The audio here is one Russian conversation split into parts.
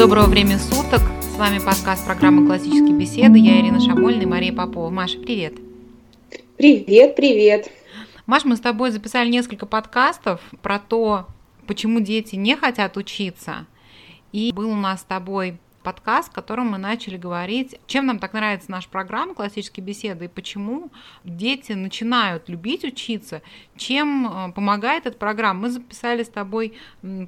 Доброго времени суток. С вами подкаст программы «Классические беседы». Я Ирина Шамольна и Мария Попова. Маша, привет. Привет, привет. Маш, мы с тобой записали несколько подкастов про то, почему дети не хотят учиться. И был у нас с тобой подкаст, в котором мы начали говорить, чем нам так нравится наша программа «Классические беседы» и почему дети начинают любить учиться, чем э, помогает эта программа. Мы записали с тобой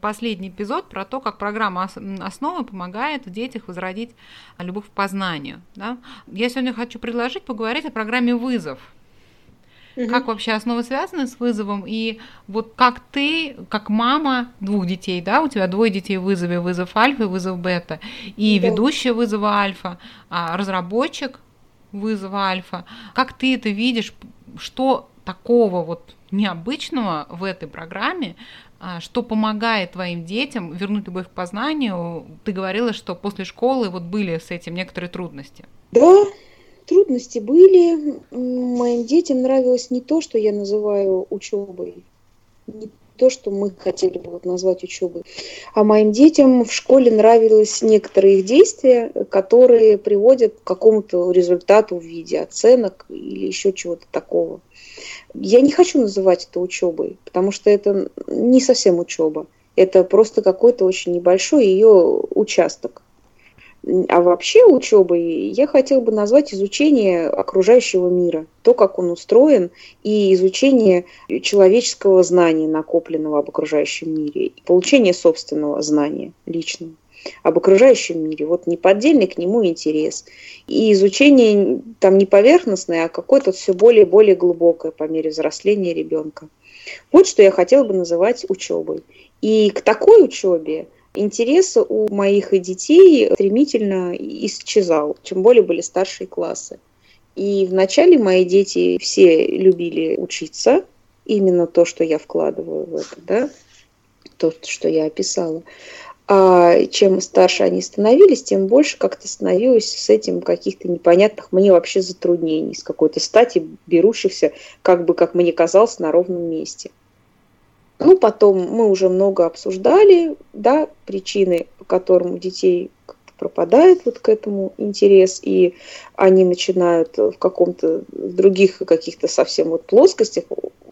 последний эпизод про то, как программа «Основы» помогает в детях возродить любовь к познанию. Да? Я сегодня хочу предложить поговорить о программе «Вызов». Угу. Как вообще основы связаны с вызовом? И вот как ты, как мама двух детей, да, у тебя двое детей в вызове, вызов альфа и вызов бета, и да. ведущая вызова альфа, а разработчик вызова альфа. Как ты это видишь? Что такого вот необычного в этой программе, а, что помогает твоим детям вернуть любовь к познанию? Ты говорила, что после школы вот были с этим некоторые трудности. Да, Трудности были. Моим детям нравилось не то, что я называю учебой, не то, что мы хотели бы вот назвать учебой, а моим детям в школе нравились некоторые их действия, которые приводят к какому-то результату в виде оценок или еще чего-то такого. Я не хочу называть это учебой, потому что это не совсем учеба. Это просто какой-то очень небольшой ее участок. А вообще учебой я хотела бы назвать изучение окружающего мира, то, как он устроен, и изучение человеческого знания, накопленного об окружающем мире, получение собственного знания личного об окружающем мире. Вот неподдельный к нему интерес. И изучение там не поверхностное, а какое-то все более и более глубокое по мере взросления ребенка. Вот что я хотела бы называть учебой. И к такой учебе интерес у моих детей стремительно исчезал, чем более были старшие классы. И вначале мои дети все любили учиться, именно то, что я вкладываю в это, да, то, что я описала. А чем старше они становились, тем больше как-то становилось с этим каких-то непонятных мне вообще затруднений, с какой-то стати берущихся, как бы, как мне казалось, на ровном месте – ну, потом мы уже много обсуждали, да, причины, по которым у детей пропадает вот к этому интерес, и они начинают в каком-то, в других каких-то совсем вот плоскостях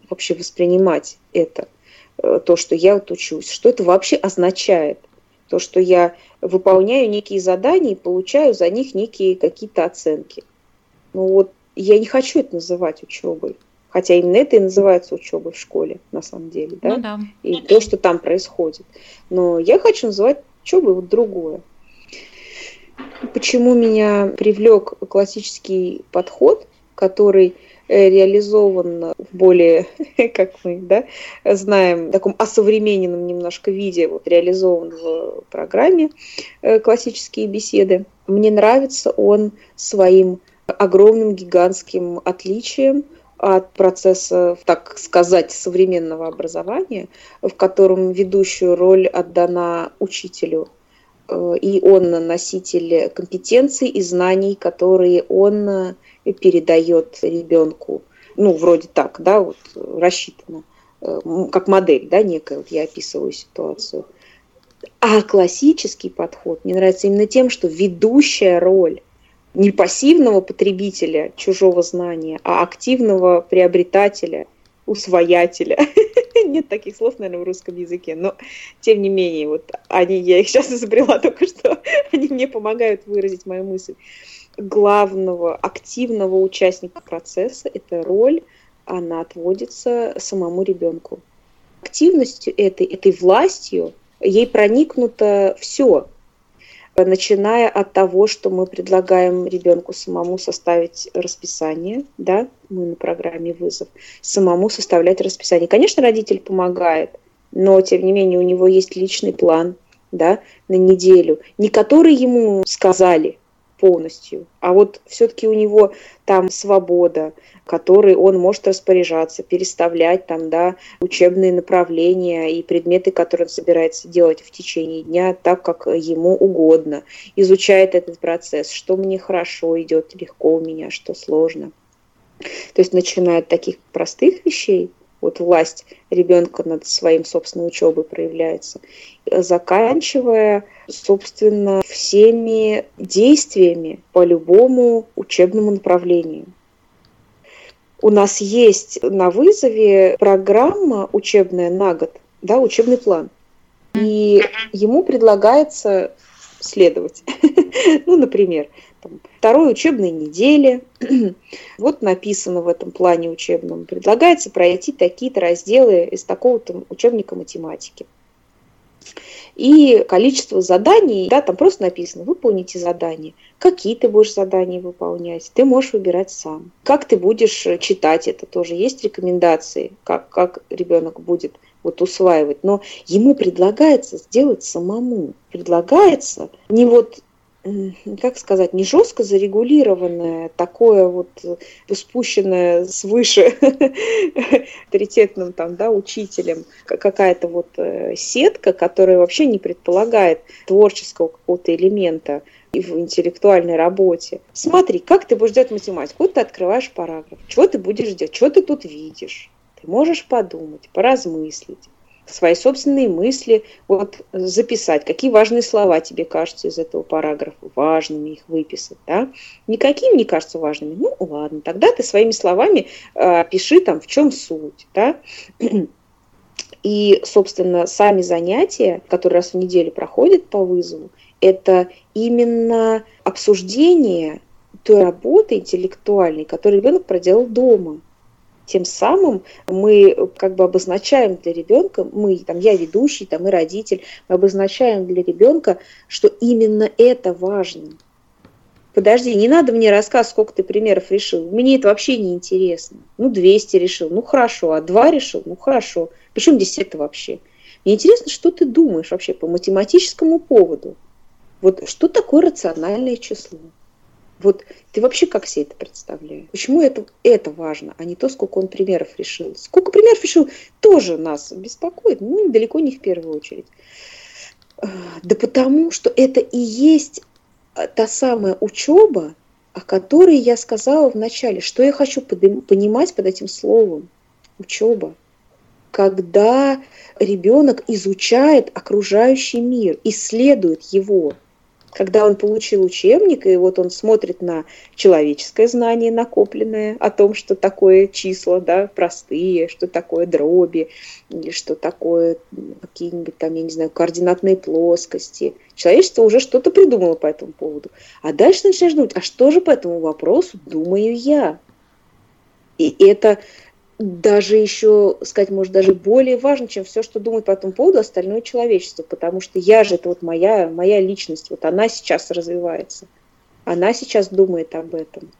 вообще воспринимать это, э, то, что я вот учусь, что это вообще означает, то, что я выполняю некие задания и получаю за них некие какие-то оценки. Ну вот я не хочу это называть учебой. Хотя именно это и называется учебой в школе, на самом деле, да? Ну, да. И то, что там происходит. Но я хочу называть учебой вот другое. Почему меня привлек классический подход, который э, реализован в более, как мы да, знаем, в таком осовремененном немножко виде, вот реализован в программе э, «Классические беседы». Мне нравится он своим огромным гигантским отличием – от процесса, так сказать, современного образования, в котором ведущую роль отдана учителю, э, и он носитель компетенций и знаний, которые он передает ребенку. Ну, вроде так, да, вот рассчитано, э, как модель, да, некая, вот я описываю ситуацию. А классический подход мне нравится именно тем, что ведущая роль не пассивного потребителя чужого знания, а активного приобретателя, усвоятеля. Нет таких слов, наверное, в русском языке, но тем не менее, вот они, я их сейчас изобрела только что, они мне помогают выразить мою мысль. Главного активного участника процесса – это роль, она отводится самому ребенку. Активностью этой, этой властью ей проникнуто все – начиная от того, что мы предлагаем ребенку самому составить расписание, да, мы на программе вызов, самому составлять расписание. Конечно, родитель помогает, но тем не менее у него есть личный план, да, на неделю, не который ему сказали, полностью. А вот все-таки у него там свобода, которой он может распоряжаться, переставлять там, да, учебные направления и предметы, которые он собирается делать в течение дня так, как ему угодно. Изучает этот процесс, что мне хорошо идет, легко у меня, что сложно. То есть начиная от таких простых вещей, вот власть ребенка над своим собственной учебой проявляется, заканчивая, собственно, всеми действиями по любому учебному направлению. У нас есть на вызове программа учебная на год, да, учебный план. И ему предлагается следовать. ну, например, там, второй учебной неделе, вот написано в этом плане учебном, предлагается пройти такие-то разделы из такого-то учебника математики. И количество заданий, да, там просто написано, выполните задание. Какие ты будешь задания выполнять, ты можешь выбирать сам. Как ты будешь читать это тоже, есть рекомендации, как, как ребенок будет вот усваивать. Но ему предлагается сделать самому. Предлагается не вот как сказать, не жестко зарегулированное, такое вот спущенное свыше авторитетным там, да, учителем, какая-то вот э, сетка, которая вообще не предполагает творческого какого-то элемента в интеллектуальной работе. Смотри, как ты будешь делать математику? Вот ты открываешь параграф. Чего ты будешь делать? Что ты тут видишь? Ты можешь подумать, поразмыслить свои собственные мысли, вот записать, какие важные слова тебе кажутся из этого параграфа важными, их выписать, да. Никакие мне кажутся важными, ну ладно, тогда ты своими словами э, пиши там, в чем суть, да. И, собственно, сами занятия, которые раз в неделю проходят по вызову, это именно обсуждение той работы интеллектуальной, которую ребенок проделал дома – тем самым мы как бы обозначаем для ребенка, мы, там, я ведущий, там, и родитель, мы обозначаем для ребенка, что именно это важно. Подожди, не надо мне рассказ, сколько ты примеров решил. Мне это вообще не интересно. Ну, 200 решил, ну хорошо, а 2 решил, ну хорошо. Причем здесь это вообще? Мне интересно, что ты думаешь вообще по математическому поводу. Вот что такое рациональное число? Вот ты вообще как себе это представляешь? Почему это, это важно, а не то, сколько он примеров решил? Сколько примеров решил, тоже нас беспокоит, ну, далеко не в первую очередь. А, да потому, что это и есть а, та самая учеба, о которой я сказала в начале. Что я хочу понимать под этим словом? Учеба. Когда ребенок изучает окружающий мир, исследует его – когда он получил учебник, и вот он смотрит на человеческое знание накопленное о том, что такое числа, да, простые, что такое дроби, или что такое какие-нибудь там, я не знаю, координатные плоскости. Человечество уже что-то придумало по этому поводу. А дальше начинаешь думать, а что же по этому вопросу думаю я? И это даже еще, сказать, может, даже более важно, чем все, что думает по этому поводу остальное человечество, потому что я же, это вот моя, моя личность, вот она сейчас развивается, она сейчас думает об этом,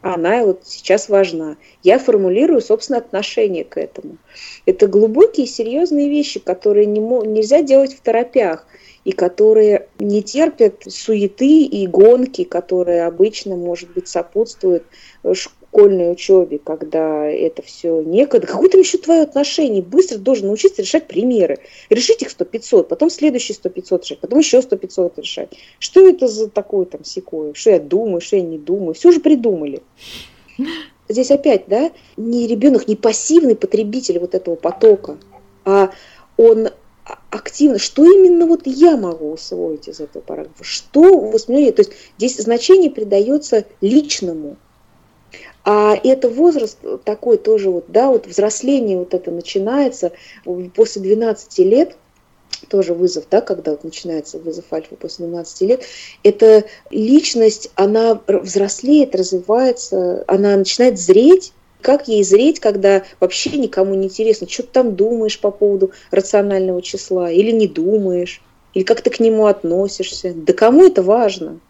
она вот сейчас важна. Я формулирую, собственно, отношение к этому. Это глубокие, серьезные вещи, которые не, нельзя делать в торопях, и которые не терпят суеты и гонки, которые обычно, может быть, сопутствуют школьной учебе, когда это все некогда, какое там еще твое отношение? Быстро должен научиться решать примеры. Решить их 100-500, потом следующие 100-500 решать, потом еще 100-500 решать. Что это за такое там секое? Что я думаю, что я не думаю? Все же придумали. Здесь опять, да, не ребенок, не пассивный потребитель вот этого потока, а он активно, что именно вот я могу усвоить из этого параграфа, что воспринимаю, то есть здесь значение придается личному, а это возраст такой тоже вот, да, вот взросление вот это начинается после 12 лет, тоже вызов, да, когда вот начинается вызов альфа после 12 лет, эта личность, она взрослеет, развивается, она начинает зреть, как ей зреть, когда вообще никому не интересно, что ты там думаешь по поводу рационального числа, или не думаешь, или как ты к нему относишься. Да кому это важно?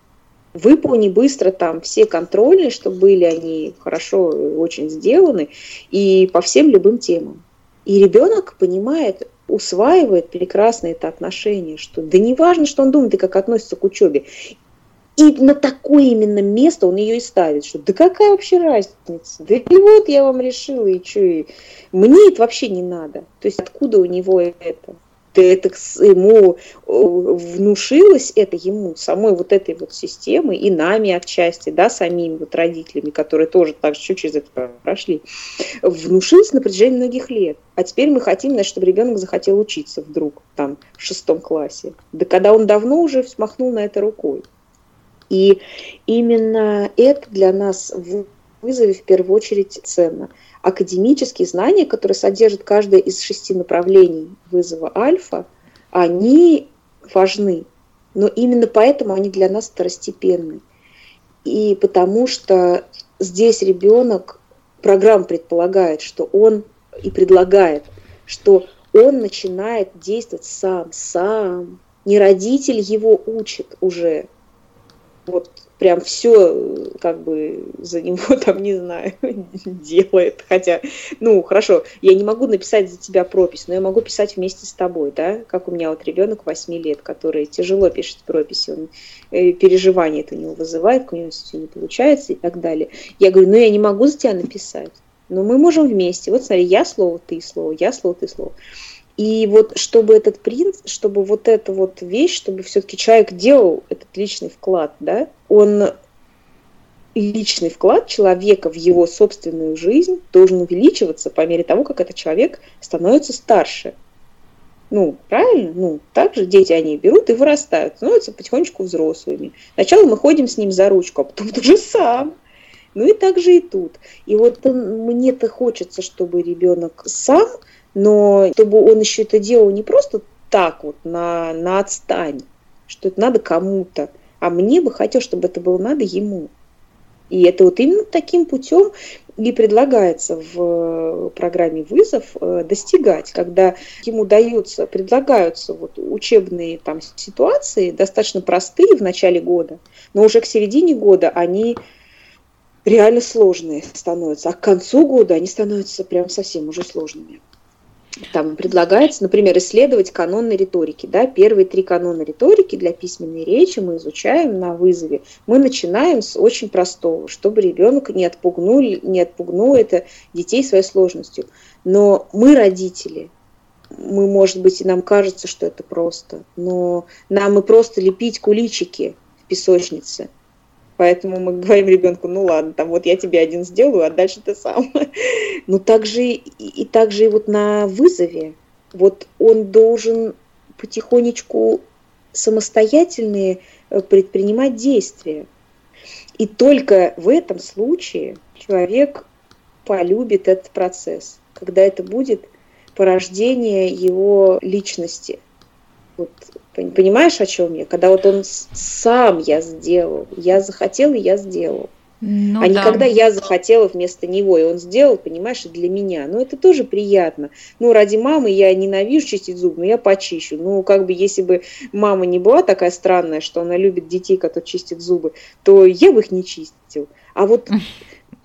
Выполни быстро там все контрольные, чтобы были они хорошо очень сделаны, и по всем любым темам. И ребенок понимает, усваивает прекрасно это отношение, что да не важно, что он думает и как относится к учебе. И на такое именно место он ее и ставит, что да какая вообще разница? Да и вот я вам решила, и что, и мне это вообще не надо. То есть откуда у него это? Это ему внушилось это ему самой вот этой вот системой и нами отчасти, да, самими вот родителями, которые тоже так же через это прошли, внушилось на протяжении многих лет. А теперь мы хотим, значит, чтобы ребенок захотел учиться вдруг там в шестом классе. Да когда он давно уже смахнул на это рукой. И именно это для нас вызове в первую очередь ценно. Академические знания, которые содержат каждое из шести направлений вызова альфа, они важны. Но именно поэтому они для нас второстепенны. И потому что здесь ребенок, программа предполагает, что он и предлагает, что он начинает действовать сам, сам. Не родитель его учит уже, вот прям все как бы за него там, не знаю, делает. Хотя, ну, хорошо, я не могу написать за тебя пропись, но я могу писать вместе с тобой, да, как у меня вот ребенок 8 лет, который тяжело пишет прописи, он э, переживание это у него вызывает, у него все не получается и так далее. Я говорю, ну, я не могу за тебя написать, но мы можем вместе. Вот смотри, я слово, ты слово, я слово, ты слово. И вот чтобы этот принц, чтобы вот эта вот вещь, чтобы все-таки человек делал этот личный вклад, да, он личный вклад человека в его собственную жизнь должен увеличиваться по мере того, как этот человек становится старше. Ну, правильно? Ну, также дети, они берут и вырастают, становятся потихонечку взрослыми. Сначала мы ходим с ним за ручку, а потом уже сам. Ну и так же и тут. И вот мне-то хочется, чтобы ребенок сам но чтобы он еще это делал не просто так вот, на, на отстань, что это надо кому-то, а мне бы хотелось, чтобы это было надо ему. И это вот именно таким путем и предлагается в программе «Вызов» э, достигать, когда ему даются, предлагаются вот учебные там ситуации, достаточно простые в начале года, но уже к середине года они реально сложные становятся, а к концу года они становятся прям совсем уже сложными там предлагается, например, исследовать каноны риторики. Да? Первые три канона риторики для письменной речи мы изучаем на вызове. Мы начинаем с очень простого, чтобы ребенок не отпугнул, не отпугнул это детей своей сложностью. Но мы, родители, мы, может быть, и нам кажется, что это просто, но нам и просто лепить куличики в песочнице – Поэтому мы говорим ребенку, ну ладно, там вот я тебе один сделаю, а дальше ты сам. Но также и, и также и вот на вызове, вот он должен потихонечку самостоятельные э, предпринимать действия. И только в этом случае человек полюбит этот процесс, когда это будет порождение его личности. Вот Понимаешь, о чем я? Когда вот он сам я сделал, я захотел и я сделал. Ну, а да. не когда я захотела вместо него, и он сделал, понимаешь, и для меня. Ну, это тоже приятно. Ну, ради мамы я ненавижу чистить зубы, но я почищу. Ну, как бы, если бы мама не была такая странная, что она любит детей, которые чистят зубы, то я бы их не чистил. А вот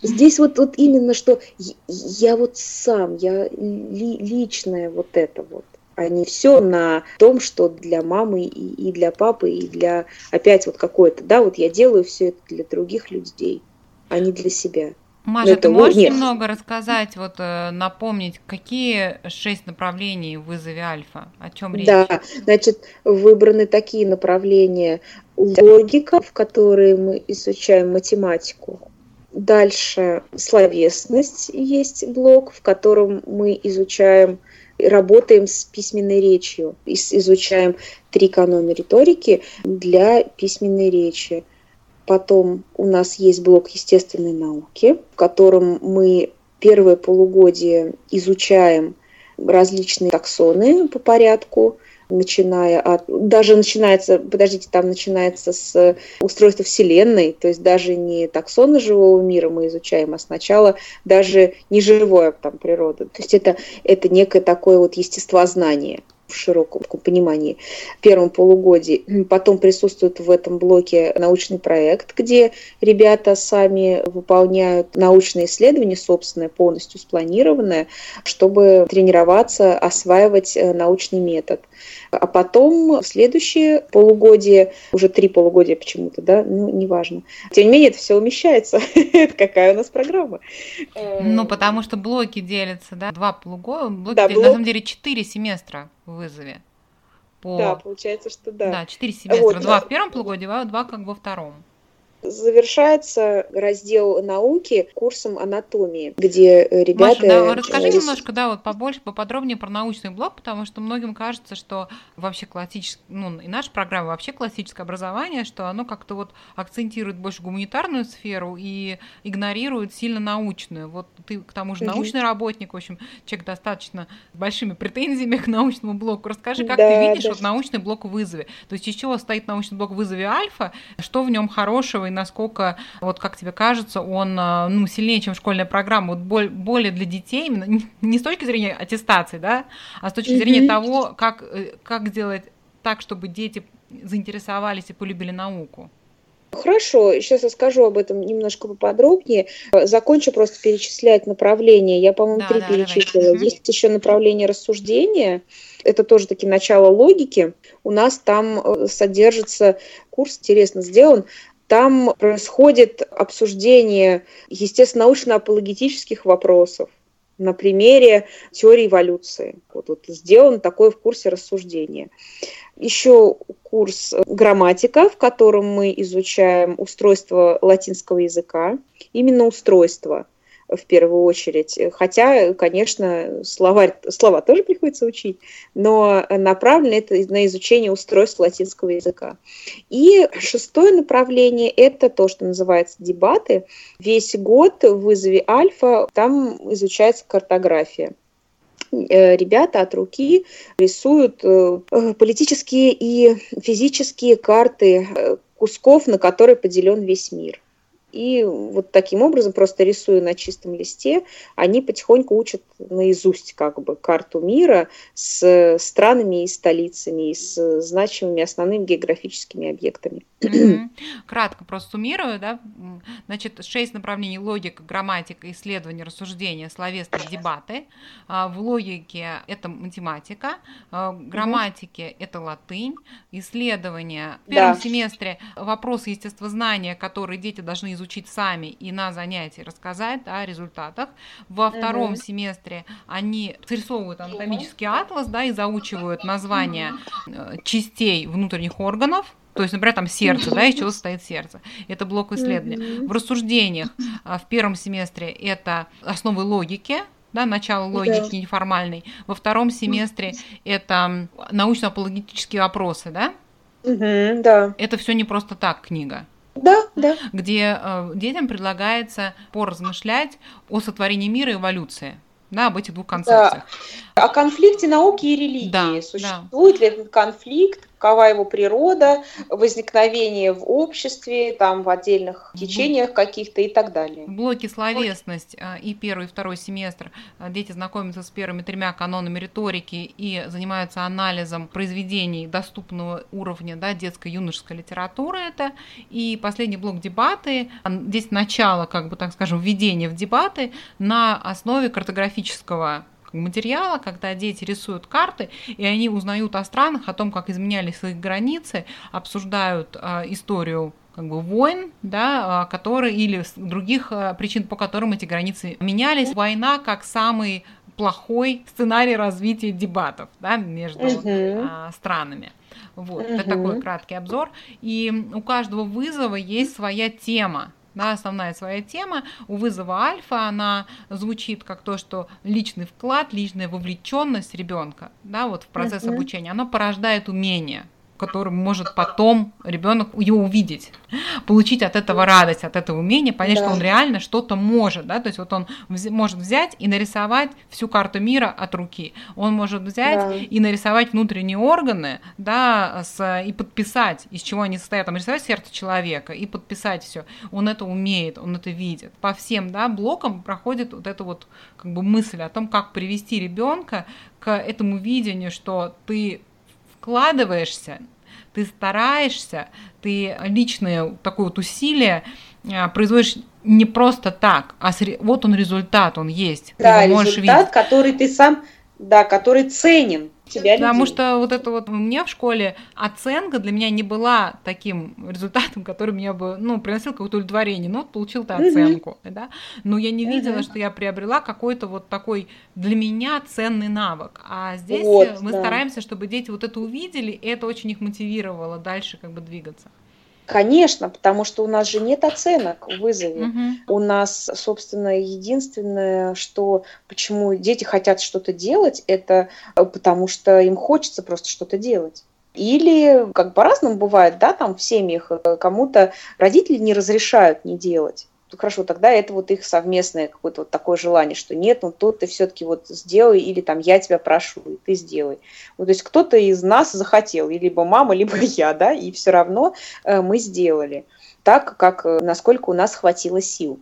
здесь вот, вот именно, что я вот сам, я ли, личное вот это вот а не все на том, что для мамы и, и для папы, и для опять вот какое-то, да, вот я делаю все это для других людей, а не для себя. Маша, ты можешь нет. немного рассказать, вот э, напомнить, какие шесть направлений в вызове альфа? О чем речь? Да, значит, выбраны такие направления. Логика, в которой мы изучаем математику. Дальше словесность есть блок, в котором мы изучаем работаем с письменной речью, изучаем три канона риторики для письменной речи. Потом у нас есть блок естественной науки, в котором мы первое полугодие изучаем различные таксоны по порядку, начиная от... Даже начинается, подождите, там начинается с устройства Вселенной, то есть даже не таксоны живого мира мы изучаем, а сначала даже не живое там природа. То есть это, это некое такое вот естествознание в широком понимании в первом полугодии. Потом присутствует в этом блоке научный проект, где ребята сами выполняют научные исследования, собственное, полностью спланированное, чтобы тренироваться, осваивать э, научный метод. А потом в следующее полугодие, уже три полугодия почему-то, да, ну, неважно. Тем не менее, это все умещается. Какая у нас программа? Ну, потому что блоки делятся, да, два полугода, блоки да, делятся, блок... на самом деле четыре семестра вызове. по... Да, получается, что да. Да, четыре семестра. Вот, два в первом полугодии, два как во втором завершается раздел науки курсом анатомии, где ребята... Маша, да, расскажи рис... немножко, да, вот побольше, поподробнее про научный блок, потому что многим кажется, что вообще классическое, ну, и наша программа вообще классическое образование, что оно как-то вот акцентирует больше гуманитарную сферу и игнорирует сильно научную. Вот ты, к тому же, научный угу. работник, в общем, человек достаточно с большими претензиями к научному блоку. Расскажи, как да, ты видишь да. вот научный блок в вызове? То есть из чего стоит научный блок в вызове альфа, что в нем хорошего насколько, вот как тебе кажется, он а, ну, сильнее, чем школьная программа, вот более для детей, именно не с точки зрения аттестации, да, а с точки mm-hmm. зрения того, как, э, как сделать так, чтобы дети заинтересовались и полюбили науку. Хорошо, сейчас я скажу об этом немножко поподробнее. Закончу просто перечислять направления. Я, по-моему, да, три да, перечислила. Давай. Есть еще направление рассуждения. Это тоже таки начало логики. У нас там э, содержится курс, интересно сделан, там происходит обсуждение, естественно, научно-апологетических вопросов на примере теории эволюции. Вот, вот сделан такой в курсе рассуждения. Еще курс грамматика, в котором мы изучаем устройство латинского языка, именно устройство – в первую очередь. Хотя, конечно, словарь, слова тоже приходится учить, но направлено это на изучение устройств латинского языка. И шестое направление – это то, что называется дебаты. Весь год в вызове альфа там изучается картография э, ребята от руки рисуют э, политические и физические карты э, кусков, на которые поделен весь мир. И вот таким образом, просто рисуя на чистом листе, они потихоньку учат наизусть как бы карту мира с странами и столицами, и с значимыми основными географическими объектами. Кратко просто суммирую, да, значит, шесть направлений логика, грамматика, исследование, рассуждение, словесные дебаты. А, в логике это математика, а, в грамматике это латынь, исследование. В первом да. семестре вопросы естествознания, которые дети должны изучить сами и на занятии рассказать да, о результатах. Во втором семестре они срисовывают анатомический атлас, да, и заучивают названия э, частей внутренних органов, то есть, например, там сердце, да, из чего состоит сердце. Это блок исследования. В рассуждениях а, в первом семестре это основы логики, да, начало логики да. неформальной. Во втором семестре это научно-апологетические вопросы, да? Угу, да. Это все не просто так книга. Да, да. Где э, детям предлагается поразмышлять о сотворении мира и эволюции да, об этих двух концепциях. Да. О конфликте науки и религии. Да, Существует да. ли этот конфликт, какова его природа, возникновение в обществе, там в отдельных течениях каких-то и так далее. В блоке словесность э, и первый, и второй семестр э, дети знакомятся с первыми тремя канонами риторики и занимаются анализом произведений доступного уровня да, детской юношеской литературы это. И последний блок дебаты, здесь начало, как бы так скажем, введение в дебаты на основе картографического материала, когда дети рисуют карты, и они узнают о странах, о том, как изменялись их границы, обсуждают э, историю как бы войн, да, а, которые или других а, причин, по которым эти границы менялись. Война как самый плохой сценарий развития дебатов да, между а, странами. Вот, uh-huh. это такой краткий обзор. И у каждого вызова есть своя тема да, основная своя тема. У вызова альфа, она звучит как то, что личный вклад, личная вовлеченность ребенка да, вот в процесс uh-huh. обучения, она порождает умение которым может потом ребенок ее увидеть, получить от этого радость, от этого умения, понять, да. что он реально что-то может, да, то есть вот он вз- может взять и нарисовать всю карту мира от руки, он может взять да. и нарисовать внутренние органы, да, с, и подписать, из чего они состоят, там рисовать сердце человека и подписать все, он это умеет, он это видит. По всем, да, блокам проходит вот эта вот как бы мысль о том, как привести ребенка к этому видению, что ты вкладываешься, ты стараешься, ты личное такое вот усилие а, производишь не просто так, а вот он результат, он есть. Да, результат, видеть. который ты сам да, который ценен Потому людей. что вот это вот мне в школе оценка для меня не была таким результатом, который мне бы, ну, приносил какое-то удовлетворение. Ну, вот получил ты оценку, uh-huh. да. Но я не видела, uh-huh. что я приобрела какой-то вот такой для меня ценный навык. А здесь вот, мы да. стараемся, чтобы дети вот это увидели, и это очень их мотивировало дальше как бы двигаться. Конечно, потому что у нас же нет оценок в вызове. Угу. У нас, собственно, единственное, что почему дети хотят что-то делать, это э, потому что им хочется просто что-то делать. Или, как по-разному бывает, да, там в семьях э, кому-то родители не разрешают не делать хорошо, тогда это вот их совместное какое-то вот такое желание, что нет, ну тут ты все-таки вот сделай, или там я тебя прошу, и ты сделай. Ну, то есть кто-то из нас захотел, и либо мама, либо я, да, и все равно э, мы сделали так, как э, насколько у нас хватило сил.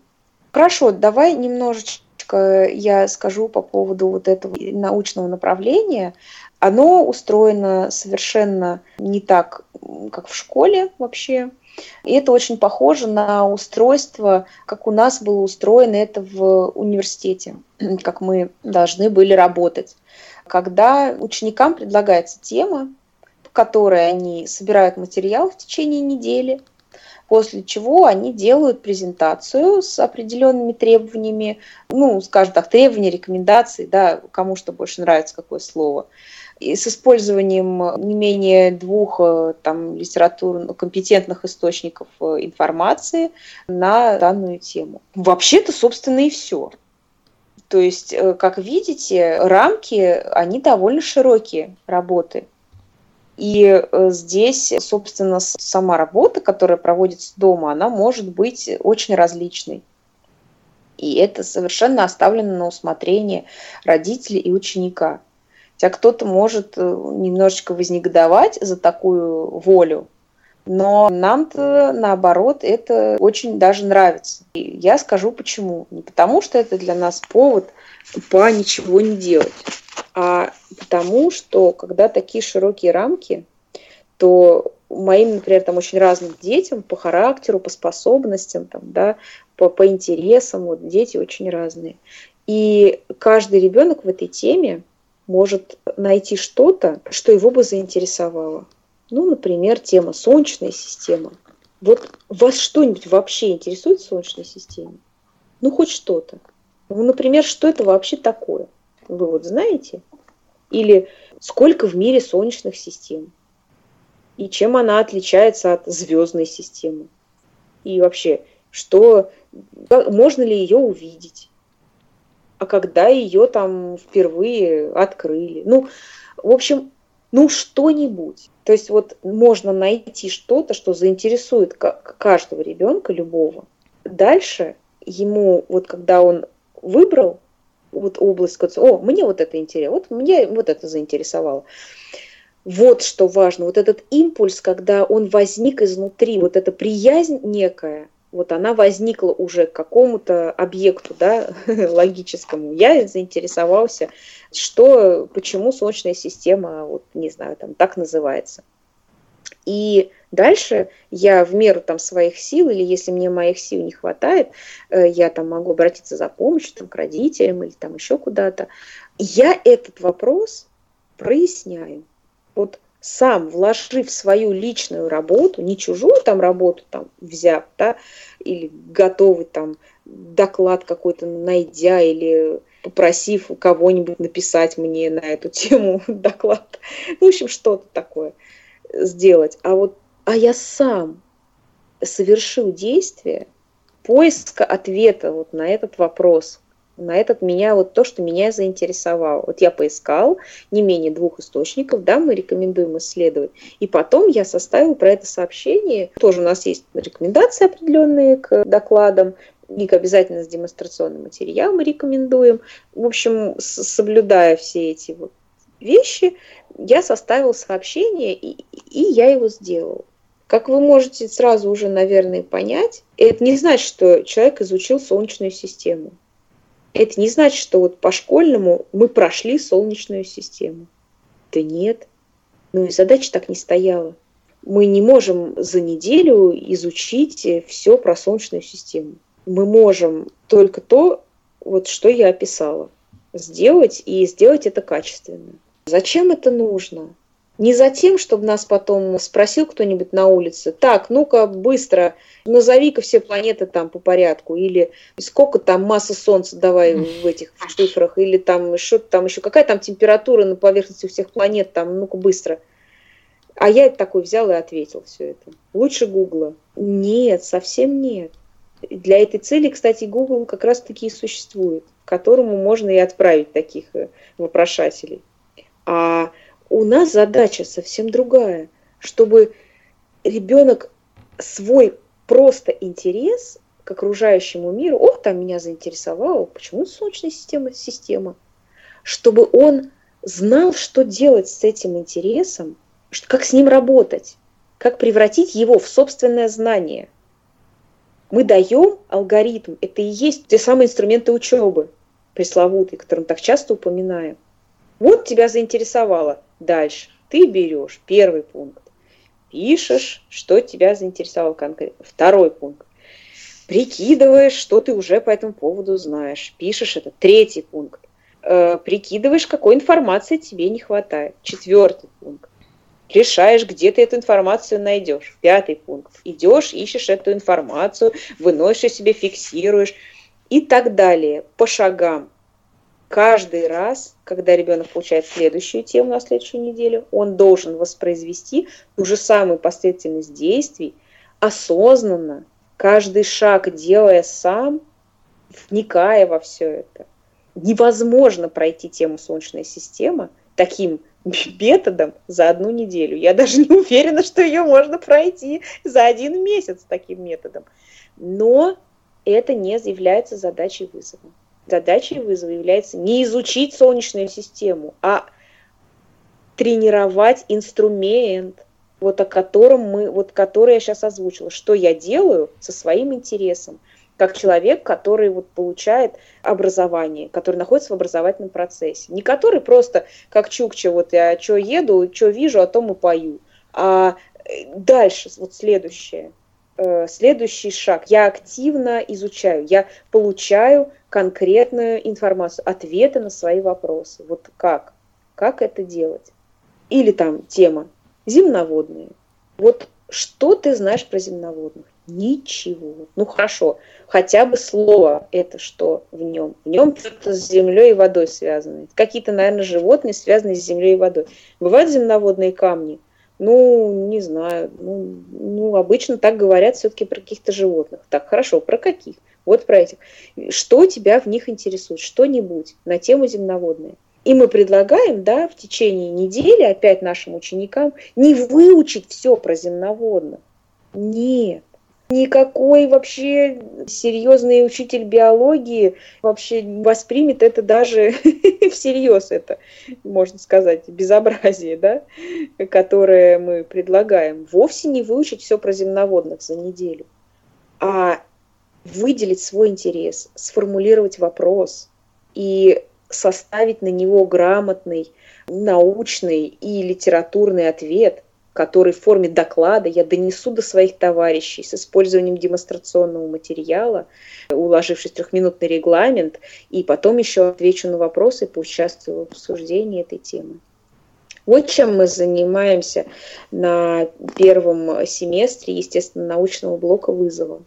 Хорошо, давай немножечко я скажу по поводу вот этого научного направления. Оно устроено совершенно не так, как в школе вообще. И это очень похоже на устройство, как у нас было устроено это в университете, как мы должны были работать. Когда ученикам предлагается тема, по которой они собирают материал в течение недели, после чего они делают презентацию с определенными требованиями, ну, скажем так, требования, рекомендации, да, кому что больше нравится, какое слово – и с использованием не менее двух э, там, литературно компетентных источников э, информации на данную тему. Вообще-то, собственно, и все. То есть, э, как видите, рамки, они довольно широкие работы. И здесь, собственно, сама работа, которая проводится дома, она может быть очень различной. И это совершенно оставлено на усмотрение родителей и ученика. Хотя кто-то может э, немножечко вознегодовать за такую волю, но нам-то, наоборот, это очень даже нравится. И я скажу почему. Не потому, что это для нас повод по ничего не делать, а потому, что когда такие широкие рамки, то моим, например, там очень разным детям по характеру, по способностям, там, да, по, по интересам, вот дети очень разные. И каждый ребенок в этой теме может найти что-то, что его бы заинтересовало. Ну, например, тема Солнечная система. Вот вас что-нибудь вообще интересует в Солнечной системе? Ну, хоть что-то. Ну, например, что это вообще такое? Вы вот знаете? Или сколько в мире солнечных систем? И чем она отличается от звездной системы? И вообще, что можно ли ее увидеть? А когда ее там впервые открыли. Ну, в общем, ну что-нибудь. То есть вот можно найти что-то, что заинтересует каждого ребенка, любого. Дальше ему, вот когда он выбрал вот область, о, мне вот это интересно, вот мне вот это заинтересовало. Вот что важно, вот этот импульс, когда он возник изнутри, вот эта приязнь некая, вот она возникла уже к какому-то объекту да, логическому. Я заинтересовался, что, почему Солнечная система, вот, не знаю, там так называется. И дальше я в меру там своих сил, или если мне моих сил не хватает, э, я там могу обратиться за помощью там, к родителям или там еще куда-то. Я этот вопрос проясняю. Вот сам, вложив свою личную работу, не чужую там работу там взяв, да, или готовый там доклад какой-то найдя, или попросив у кого-нибудь написать мне на эту тему доклад. Ну, в общем, что-то такое сделать. А вот, а я сам совершил действие поиска ответа вот на этот вопрос, на этот меня, вот то, что меня заинтересовало. Вот я поискал не менее двух источников, да, мы рекомендуем исследовать. И потом я составил про это сообщение. Тоже у нас есть рекомендации определенные к докладам, и обязательно с демонстрационным материалом мы рекомендуем. В общем, соблюдая все эти вот вещи, я составил сообщение, и, и я его сделал. Как вы можете сразу уже, наверное, понять, это не значит, что человек изучил Солнечную систему. Это не значит, что вот по-школьному мы прошли Солнечную систему. Да нет. Ну и задача так не стояла. Мы не можем за неделю изучить все про Солнечную систему. Мы можем только то, вот что я описала. сделать и сделать это качественно. Зачем это нужно? Не за тем, чтобы нас потом спросил кто-нибудь на улице, так, ну-ка, быстро, назови-ка все планеты там по порядку, или сколько там масса Солнца давай в этих цифрах, или там что-то там еще, какая там температура на поверхности у всех планет, там, ну-ка, быстро. А я такой взял и ответил все это. Лучше Гугла. Нет, совсем нет. Для этой цели, кстати, Google как раз-таки и существует, к которому можно и отправить таких э, вопрошателей. А у нас задача совсем другая, чтобы ребенок свой просто интерес к окружающему миру, о, там меня заинтересовало, почему Солнечная система, система, чтобы он знал, что делать с этим интересом, как с ним работать, как превратить его в собственное знание. Мы даем алгоритм, это и есть те самые инструменты учебы, пресловутые, которые мы так часто упоминаем. Вот тебя заинтересовало. Дальше. Ты берешь первый пункт. Пишешь, что тебя заинтересовало конкретно. Второй пункт. Прикидываешь, что ты уже по этому поводу знаешь. Пишешь это. Третий пункт. Э, прикидываешь, какой информации тебе не хватает. Четвертый пункт. Решаешь, где ты эту информацию найдешь. Пятый пункт. Идешь, ищешь эту информацию, выносишь себе, фиксируешь и так далее. По шагам каждый раз, когда ребенок получает следующую тему на следующую неделю, он должен воспроизвести ту же самую последовательность действий, осознанно, каждый шаг делая сам, вникая во все это. Невозможно пройти тему Солнечная система таким методом за одну неделю. Я даже не уверена, что ее можно пройти за один месяц таким методом. Но это не является задачей вызова задачей вызова является не изучить Солнечную систему, а тренировать инструмент, вот о котором мы, вот который я сейчас озвучила, что я делаю со своим интересом, как человек, который вот получает образование, который находится в образовательном процессе. Не который просто как Чукча, вот я что еду, что вижу, о том и пою. А э, дальше, вот следующее, э, следующий шаг. Я активно изучаю, я получаю конкретную информацию, ответы на свои вопросы. Вот как? Как это делать? Или там тема земноводные. Вот что ты знаешь про земноводных? Ничего. Ну хорошо, хотя бы слово это что в нем? В нем что-то с землей и водой связано. Какие-то, наверное, животные связанные с землей и водой. Бывают земноводные камни? Ну, не знаю. Ну, ну обычно так говорят все-таки про каких-то животных. Так, хорошо, про каких? Вот про этих. Что тебя в них интересует? Что-нибудь на тему земноводные. И мы предлагаем, да, в течение недели опять нашим ученикам не выучить все про земноводных. Нет. Никакой вообще серьезный учитель биологии вообще воспримет это даже всерьез, это, можно сказать, безобразие, да, которое мы предлагаем. Вовсе не выучить все про земноводных за неделю, а выделить свой интерес, сформулировать вопрос и составить на него грамотный, научный и литературный ответ, который в форме доклада я донесу до своих товарищей с использованием демонстрационного материала, уложившись трехминутный регламент, и потом еще отвечу на вопросы поучаствую в обсуждении этой темы. Вот чем мы занимаемся на первом семестре, естественно, научного блока вызова.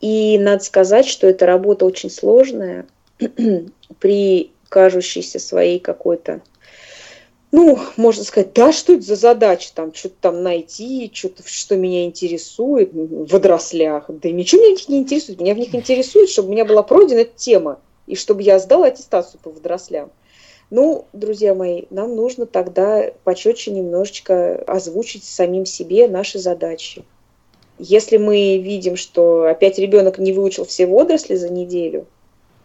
И надо сказать, что эта работа очень сложная при кажущейся своей какой-то ну, можно сказать, да, что это за задача, там, что-то там найти, что-то, что меня интересует в водорослях. Да ничего меня не интересует. Меня в них интересует, чтобы у меня была пройдена эта тема, и чтобы я сдала аттестацию по водорослям. Ну, друзья мои, нам нужно тогда почетче немножечко озвучить самим себе наши задачи. Если мы видим, что опять ребенок не выучил все водоросли за неделю,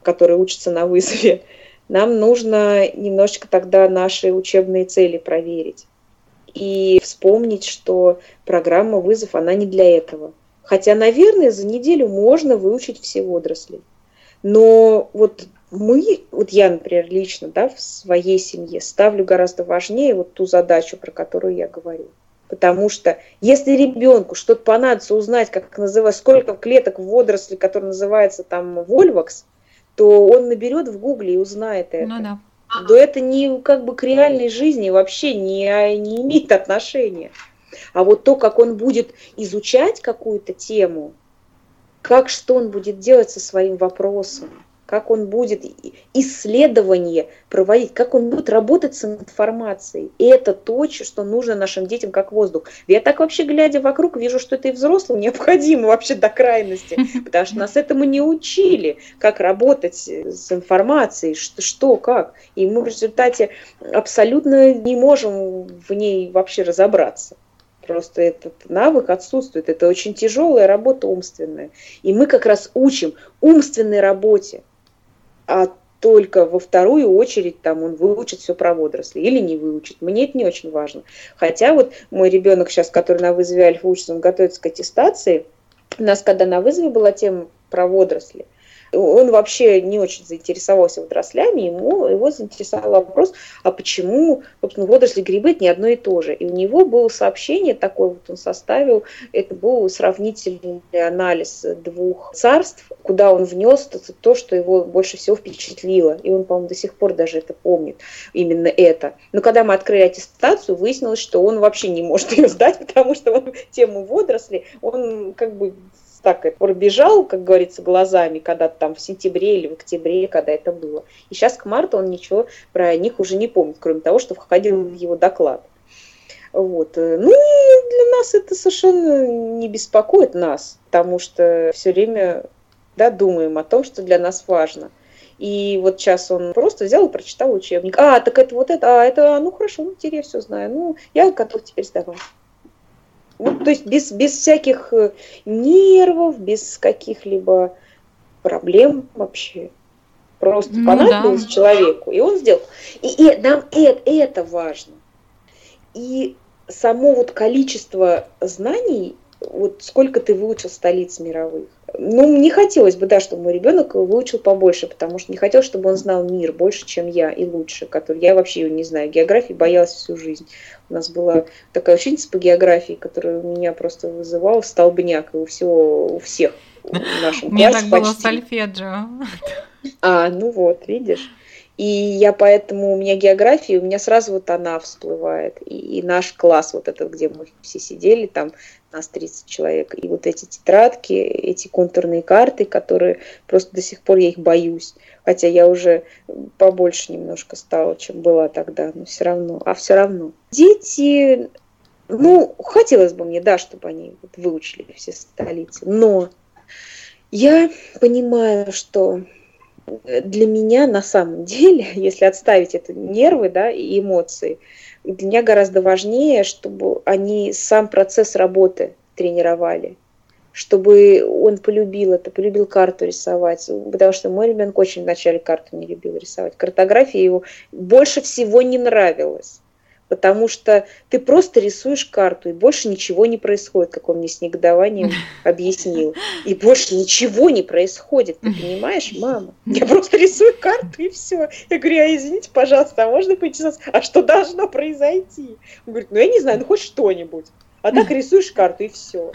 которые учатся на вызове, нам нужно немножечко тогда наши учебные цели проверить. И вспомнить, что программа вызов, она не для этого. Хотя, наверное, за неделю можно выучить все водоросли. Но вот мы, вот я, например, лично, да, в своей семье ставлю гораздо важнее вот ту задачу, про которую я говорю. Потому что если ребенку что-то понадобится узнать, как называть, сколько клеток в водоросле, который называется там вольвакс, то он наберет в гугле и узнает это. Ну да. То это не как бы к реальной жизни вообще не, не имеет отношения. А вот то, как он будет изучать какую-то тему, как что он будет делать со своим вопросом, как он будет исследование проводить, как он будет работать с информацией. И это то, что нужно нашим детям как воздух. Я так вообще, глядя вокруг, вижу, что это и взрослым необходимо вообще до крайности, потому что нас этому не учили, как работать с информацией, что, что как. И мы в результате абсолютно не можем в ней вообще разобраться. Просто этот навык отсутствует. Это очень тяжелая работа умственная. И мы как раз учим умственной работе а только во вторую очередь там он выучит все про водоросли или не выучит. Мне это не очень важно. Хотя вот мой ребенок сейчас, который на вызове альфа учится, он готовится к аттестации. У нас, когда на вызове была тема про водоросли, он вообще не очень заинтересовался водорослями, ему его заинтересовал вопрос, а почему, собственно, водоросли, грибы это не одно и то же. И у него было сообщение такое, вот он составил, это был сравнительный анализ двух царств, куда он внес то, что его больше всего впечатлило. И он, по-моему, до сих пор даже это помнит, именно это. Но когда мы открыли аттестацию, выяснилось, что он вообще не может ее сдать, потому что он тему водорослей, он как бы так это пробежал, как говорится, глазами, когда-то там в сентябре или в октябре, когда это было. И сейчас к марту он ничего про них уже не помнит, кроме того, что входил в его доклад. Вот. Ну и для нас это совершенно не беспокоит нас, потому что все время да, думаем о том, что для нас важно. И вот сейчас он просто взял и прочитал учебник. А, так это вот это, а, это, ну хорошо, ну теперь я все знаю. Ну, я готов теперь сдавать. Ну, то есть без, без всяких э, нервов, без каких-либо проблем вообще. Просто ну, понадобилось да. человеку, и он сделал. И, и нам это, это важно. И само вот количество знаний, вот сколько ты выучил столиц мировых, ну, не хотелось бы, да, чтобы мой ребенок выучил побольше, потому что не хотел, чтобы он знал мир больше, чем я, и лучше, который я вообще не знаю. Географии боялась всю жизнь. У нас была такая ученица по географии, которая меня просто вызывала столбняк, и у всего, у всех в нашем классе Мне так было с сольфеджио. А, ну вот, видишь. И я поэтому, у меня география, у меня сразу вот она всплывает. И, и наш класс, вот этот, где мы все сидели, там нас 30 человек. И вот эти тетрадки, эти контурные карты, которые просто до сих пор я их боюсь. Хотя я уже побольше немножко стала, чем была тогда, но все равно. А все равно. Дети, ну, хотелось бы мне, да, чтобы они выучили все столицы. Но я понимаю, что для меня на самом деле, если отставить это нервы да, и эмоции, для меня гораздо важнее, чтобы они сам процесс работы тренировали, чтобы он полюбил это, полюбил карту рисовать, потому что мой ребенок очень вначале карту не любил рисовать. Картография его больше всего не нравилась потому что ты просто рисуешь карту, и больше ничего не происходит, как он мне с негодованием объяснил. И больше ничего не происходит, ты понимаешь, мама? Я просто рисую карту, и все. Я говорю, а извините, пожалуйста, а можно поинтересоваться, а что должно произойти? Он говорит, ну я не знаю, ну хоть что-нибудь. А так рисуешь карту, и все.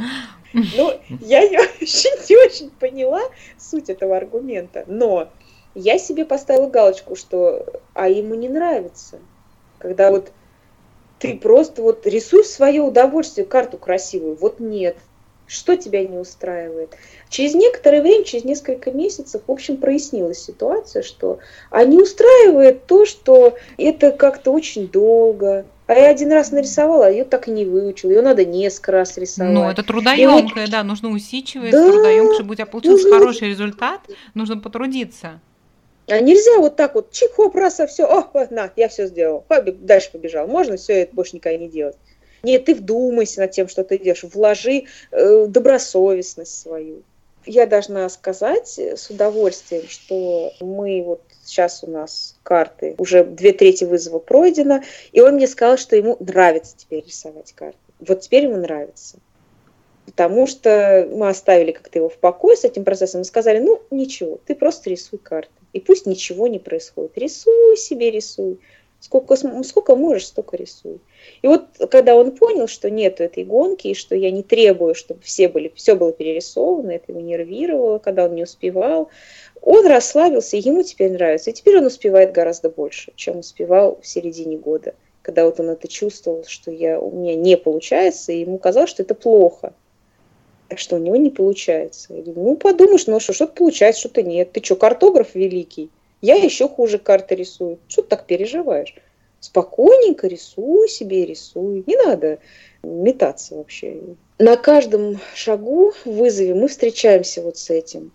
Ну, я не очень, не очень поняла суть этого аргумента, но я себе поставила галочку, что а ему не нравится. Когда вот ты просто вот рисуй в свое удовольствие карту красивую. Вот нет. Что тебя не устраивает? Через некоторое время, через несколько месяцев, в общем, прояснилась ситуация, что а не устраивает то, что это как-то очень долго, а я один раз нарисовала, а ее так и не выучила. Ее надо несколько раз рисовать. Ну, это трудоемкое, вот... да, нужно усидчивать, да, трудоемкое, чтобы у тебя получился нужно... хороший результат, нужно потрудиться. А нельзя вот так вот, чих-хоп, раз, а все, о, на, я все сделал, дальше побежал. Можно все это больше никогда не делать. Нет, ты вдумайся над тем, что ты делаешь, вложи э, добросовестность свою. Я должна сказать с удовольствием, что мы вот сейчас у нас карты, уже две трети вызова пройдено, и он мне сказал, что ему нравится теперь рисовать карты. Вот теперь ему нравится. Потому что мы оставили как-то его в покое с этим процессом и сказали, ну ничего, ты просто рисуй карты. И пусть ничего не происходит. Рисуй себе, рисуй. Сколько, сколько можешь, столько рисуй. И вот когда он понял, что нет этой гонки, и что я не требую, чтобы все были, все было перерисовано, это его нервировало, когда он не успевал, он расслабился, ему теперь нравится. И теперь он успевает гораздо больше, чем успевал в середине года, когда вот он это чувствовал, что я, у меня не получается, и ему казалось, что это плохо. Что у него не получается. Я говорю, ну подумаешь, ну что, что-то получается, что-то нет. Ты что, картограф великий? Я еще хуже карты рисую. Что ты так переживаешь? Спокойненько рисуй себе, рисуй. Не надо метаться вообще. На каждом шагу в вызове мы встречаемся вот с этим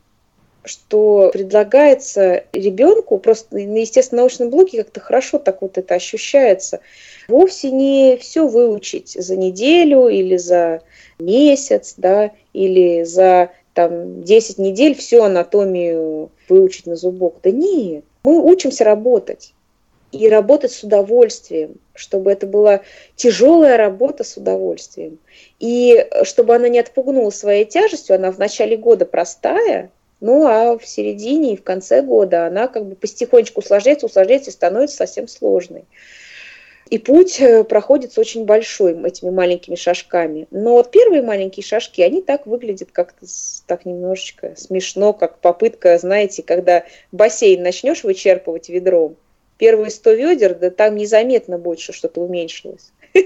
что предлагается ребенку, просто естественно научном блоке как-то хорошо так вот это ощущается, вовсе не все выучить за неделю или за месяц, да, или за там 10 недель всю анатомию выучить на зубок. Да нет, мы учимся работать. И работать с удовольствием, чтобы это была тяжелая работа с удовольствием. И чтобы она не отпугнула своей тяжестью, она в начале года простая, ну а в середине и в конце года она как бы потихонечку усложняется, усложняется и становится совсем сложной. И путь э, проходится очень большой этими маленькими шажками. Но вот первые маленькие шажки, они так выглядят как-то так немножечко смешно, как попытка, знаете, когда бассейн начнешь вычерпывать ведром, первые 100 ведер, да там незаметно что что-то уменьшилось.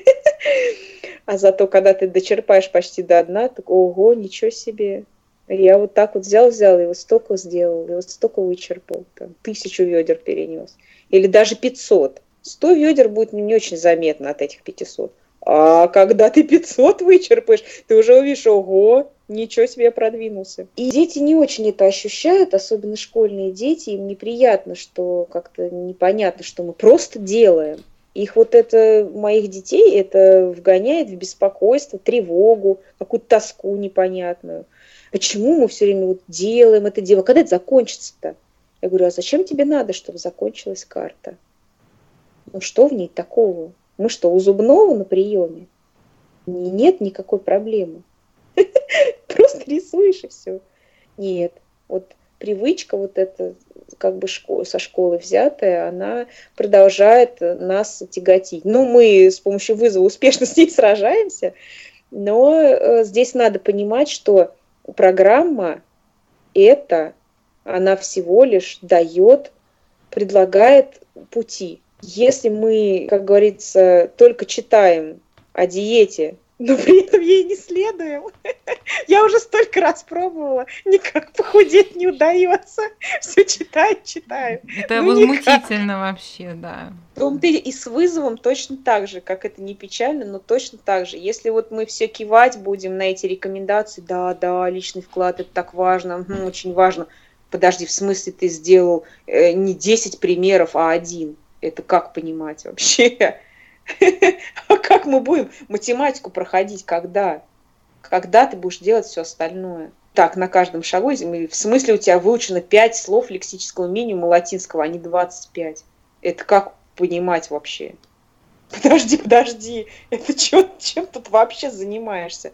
А зато, когда ты дочерпаешь почти до дна, так ого, ничего себе. Я вот так вот взял, взял, и вот столько сделал, и вот столько вычерпал, там, тысячу ведер перенес. Или даже 500. 100 ведер будет не очень заметно от этих 500. А когда ты 500 вычерпаешь, ты уже увидишь, ого, ничего себе продвинулся. И дети не очень это ощущают, особенно школьные дети. Им неприятно, что как-то непонятно, что мы просто делаем. Их вот это, моих детей, это вгоняет в беспокойство, тревогу, какую-то тоску непонятную. Почему мы все время вот делаем это дело? Когда это закончится-то? Я говорю, а зачем тебе надо, чтобы закончилась карта? Ну что в ней такого? Мы что, у зубного на приеме? Нет никакой проблемы. Просто рисуешь и все. Нет, вот привычка вот эта как бы со школы взятая, она продолжает нас тяготить. Ну, мы с помощью вызова успешно с ней сражаемся, но э, здесь надо понимать, что программа это, она всего лишь дает, предлагает пути. Если мы, как говорится, только читаем о диете, но при этом ей не следуем. Я уже столько раз пробовала, никак похудеть не удается. Все читаю, читаю. Это ну, возмутительно никак. вообще, да. том и с вызовом точно так же, как это не печально, но точно так же. Если вот мы все кивать будем на эти рекомендации, да, да, личный вклад, это так важно, очень важно. Подожди, в смысле ты сделал э, не 10 примеров, а один? Это как понимать вообще? А как мы будем математику проходить, когда? Когда ты будешь делать все остальное? Так, на каждом шагу, в смысле у тебя выучено 5 слов лексического минимума латинского, а не 25. Это как понимать вообще? Подожди, подожди, это чё, чем тут вообще занимаешься?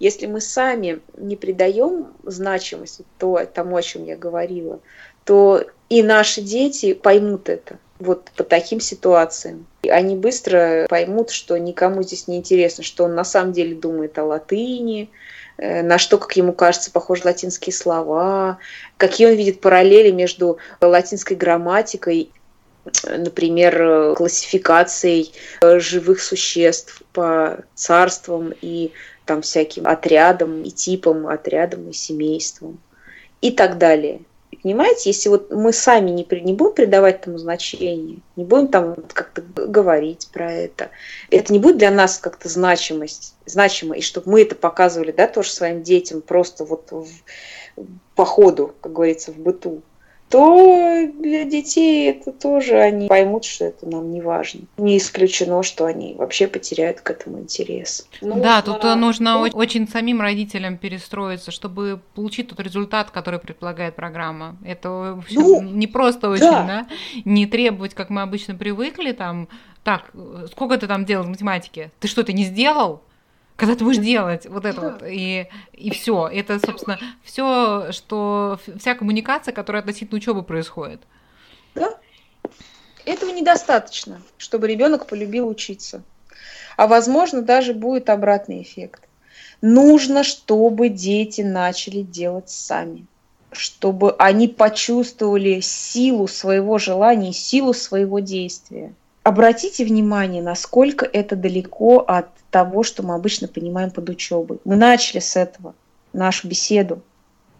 Если мы сами не придаем значимость то, тому, о чем я говорила, то и наши дети поймут это вот по таким ситуациям. И они быстро поймут, что никому здесь не интересно, что он на самом деле думает о латыни, э, на что, как ему кажется, похожи латинские слова, какие он видит параллели между латинской грамматикой например, классификацией живых существ по царствам и там всяким отрядам и типам, отрядам и семействам и так далее. Понимаете, если вот мы сами не, не будем придавать этому значение, не будем там как-то говорить про это, это не будет для нас как-то значимость, значимо, и чтобы мы это показывали, да, тоже своим детям просто вот в, по ходу, как говорится, в быту то для детей это тоже они поймут, что это нам не важно. Не исключено, что они вообще потеряют к этому интерес. Ну, да, тут а... нужно ну... очень самим родителям перестроиться, чтобы получить тот результат, который предполагает программа. Это ну, не просто очень, да. да, не требовать, как мы обычно привыкли, там, так, сколько ты там делал в математике? Ты что, ты не сделал? Когда ты будешь делать вот это вот, и, и все. Это, собственно, все, что вся коммуникация, которая относительно учебы происходит. Да. Этого недостаточно, чтобы ребенок полюбил учиться. А возможно, даже будет обратный эффект. Нужно, чтобы дети начали делать сами чтобы они почувствовали силу своего желания, силу своего действия. Обратите внимание, насколько это далеко от того, что мы обычно понимаем под учебой. Мы начали с этого нашу беседу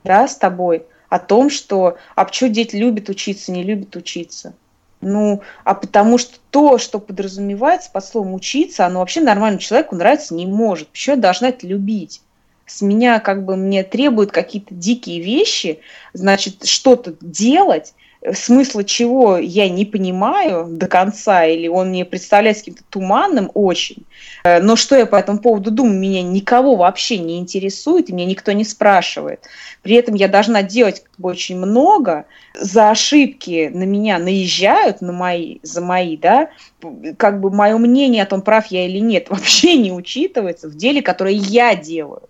да, с тобой о том, что а почему дети любят учиться, не любят учиться. Ну, а потому что то, что подразумевается под словом учиться, оно вообще нормальному человеку нравится не может. Почему я должна это любить? с меня как бы мне требуют какие-то дикие вещи, значит, что-то делать, смысла чего я не понимаю до конца, или он мне представляется каким-то туманным очень. Э, но что я по этому поводу думаю, меня никого вообще не интересует, и меня никто не спрашивает. При этом я должна делать как бы очень много, за ошибки на меня наезжают, на мои, за мои, да, как бы мое мнение о том, прав я или нет, вообще не учитывается в деле, которое я делаю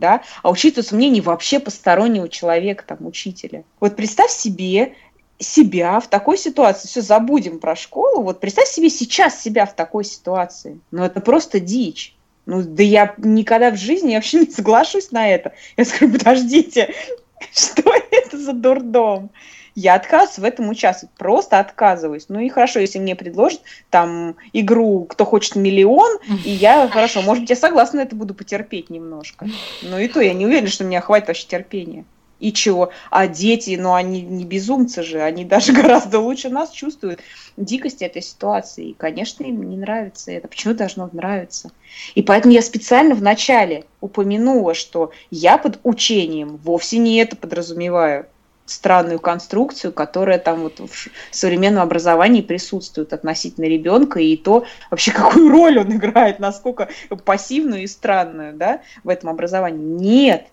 да, а учитывается мнение вообще постороннего человека, там, учителя. Вот представь себе себя в такой ситуации, все, забудем про школу, вот представь себе сейчас себя в такой ситуации. Ну, это просто дичь. Ну, да я никогда в жизни вообще не соглашусь на это. Я скажу, подождите, что это за дурдом? я отказываюсь в этом участвовать, просто отказываюсь. Ну и хорошо, если мне предложат там игру «Кто хочет миллион», и я, хорошо, может быть, я согласна на это буду потерпеть немножко. Но и то я не уверена, что меня хватит вообще терпения. И чего? А дети, ну они не безумцы же, они даже гораздо лучше нас чувствуют дикость этой ситуации. И, конечно, им не нравится это. Почему должно нравиться? И поэтому я специально вначале упомянула, что я под учением вовсе не это подразумеваю странную конструкцию, которая там вот в современном образовании присутствует относительно ребенка, и то вообще какую роль он играет, насколько пассивную и странную да, в этом образовании. Нет,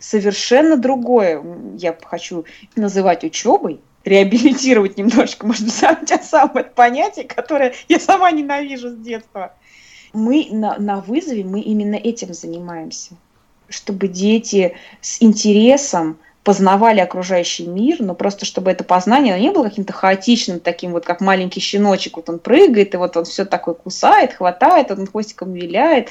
совершенно другое я хочу называть учебой, реабилитировать немножко, может быть, сам те самое понятие, которое я сама ненавижу с детства. Мы на, на вызове, мы именно этим занимаемся, чтобы дети с интересом познавали окружающий мир, но просто чтобы это познание оно не было каким-то хаотичным, таким вот, как маленький щеночек, вот он прыгает, и вот он все такое кусает, хватает, он хвостиком виляет.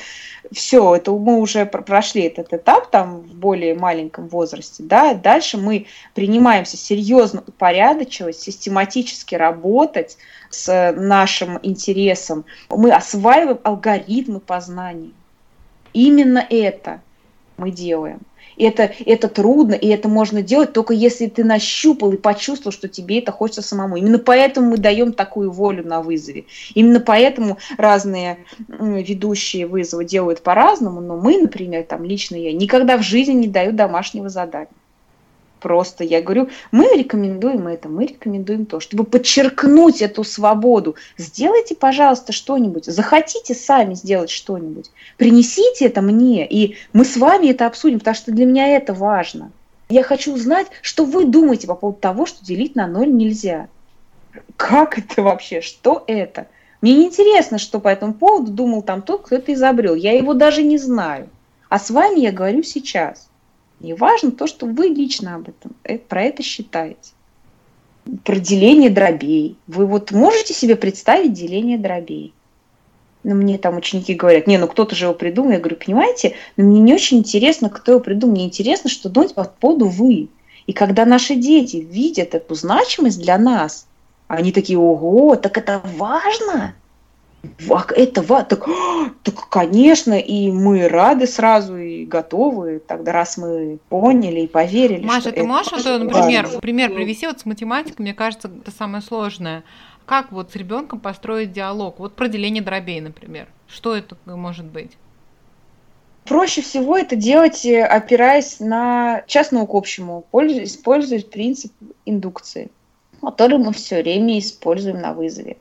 Все, это мы уже прошли этот этап там в более маленьком возрасте, да, дальше мы принимаемся серьезно упорядочивать, систематически работать с нашим интересом, мы осваиваем алгоритмы познания. Именно это мы делаем это, это трудно, и это можно делать только если ты нащупал и почувствовал, что тебе это хочется самому. Именно поэтому мы даем такую волю на вызове. Именно поэтому разные ведущие вызовы делают по-разному, но мы, например, там лично я, никогда в жизни не даю домашнего задания просто. Я говорю, мы рекомендуем это, мы рекомендуем то, чтобы подчеркнуть эту свободу. Сделайте, пожалуйста, что-нибудь. Захотите сами сделать что-нибудь. Принесите это мне, и мы с вами это обсудим, потому что для меня это важно. Я хочу узнать, что вы думаете по поводу того, что делить на ноль нельзя. Как это вообще? Что это? Мне не интересно, что по этому поводу думал там тот, кто это изобрел. Я его даже не знаю. А с вами я говорю сейчас. Не важно то, что вы лично об этом, э, про это считаете. Про деление дробей. Вы вот можете себе представить деление дробей? Но ну, мне там ученики говорят, не, ну кто-то же его придумал. Я говорю, понимаете, но мне не очень интересно, кто его придумал. Мне интересно, что думать по поводу вы. И когда наши дети видят эту значимость для нас, они такие, ого, так это важно это так, так, конечно, и мы рады сразу и готовы, тогда раз мы поняли и поверили. Маша, ты можешь, вот, например, важно. пример привести вот с математикой, мне кажется, это самое сложное. Как вот с ребенком построить диалог? Вот про деление дробей, например. Что это может быть? Проще всего это делать, э, опираясь на частную к общему, используя принцип индукции, который мы все время используем на вызове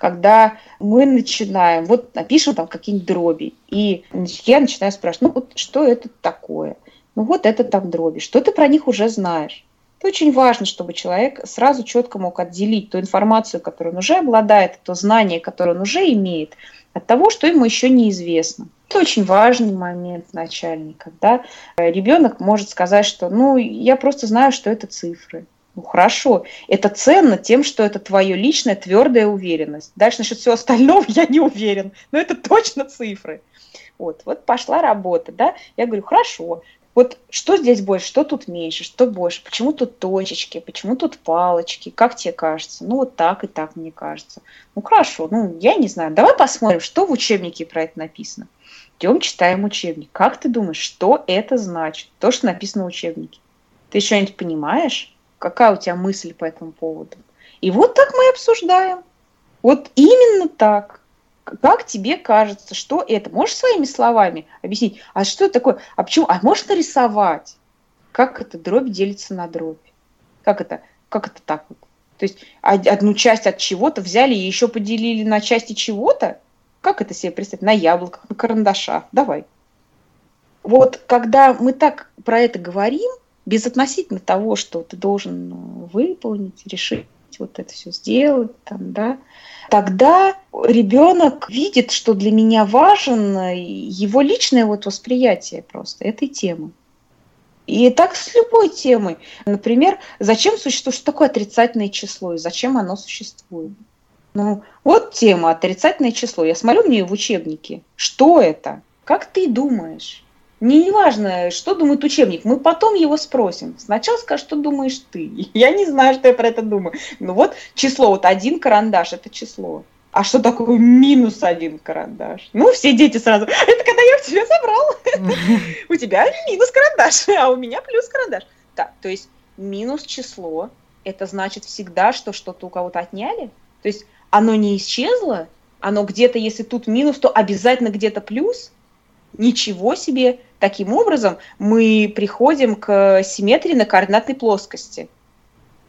когда мы начинаем, вот напишем там какие-нибудь дроби, и я начинаю спрашивать, ну вот что это такое? Ну вот это там дроби, что ты про них уже знаешь? Это очень важно, чтобы человек сразу четко мог отделить ту информацию, которую он уже обладает, то знание, которое он уже имеет, от того, что ему еще неизвестно. Это очень важный момент начальный, когда ребенок может сказать, что ну я просто знаю, что это цифры. Ну хорошо, это ценно тем, что это твое личная твердая уверенность. Дальше насчет всего остального я не уверен, но это точно цифры. Вот, вот пошла работа, да, я говорю, хорошо, вот что здесь больше, что тут меньше, что больше, почему тут точечки, почему тут палочки, как тебе кажется? Ну, вот так и так мне кажется. Ну, хорошо, ну, я не знаю, давай посмотрим, что в учебнике про это написано. Идем, читаем учебник. Как ты думаешь, что это значит, то, что написано в учебнике? Ты что-нибудь понимаешь? Какая у тебя мысль по этому поводу? И вот так мы обсуждаем. Вот именно так. Как тебе кажется, что это? Можешь своими словами объяснить? А что это такое? А почему? А можешь нарисовать? Как это дробь делится на дробь? Как это? Как это так вот? То есть одну часть от чего-то взяли и еще поделили на части чего-то? Как это себе представить? На яблоках, на карандашах. Давай. Вот когда мы так про это говорим, без относительно того, что ты должен э, выполнить, решить вот это все сделать, там, да, тогда ребенок видит, что для меня важен его личное вот восприятие просто этой темы. И так с любой темой. Например, зачем существует, что такое отрицательное число и зачем оно существует? Ну, вот тема отрицательное число. Я смотрю нее в учебнике. Что это? Как ты думаешь? Не важно, что думает учебник, мы потом его спросим. Сначала скажи, что думаешь ты. Я не знаю, что я про это думаю. Ну вот число, вот один карандаш – это число. А что такое минус один карандаш? Ну, все дети сразу, это когда я в тебя забрал. У тебя минус карандаш, а у меня плюс карандаш. Так, то есть минус число, это значит всегда, что что-то у кого-то отняли? То есть оно не исчезло, оно где-то, если тут минус, то обязательно где-то плюс? Ничего себе! Таким образом, мы приходим к симметрии на координатной плоскости.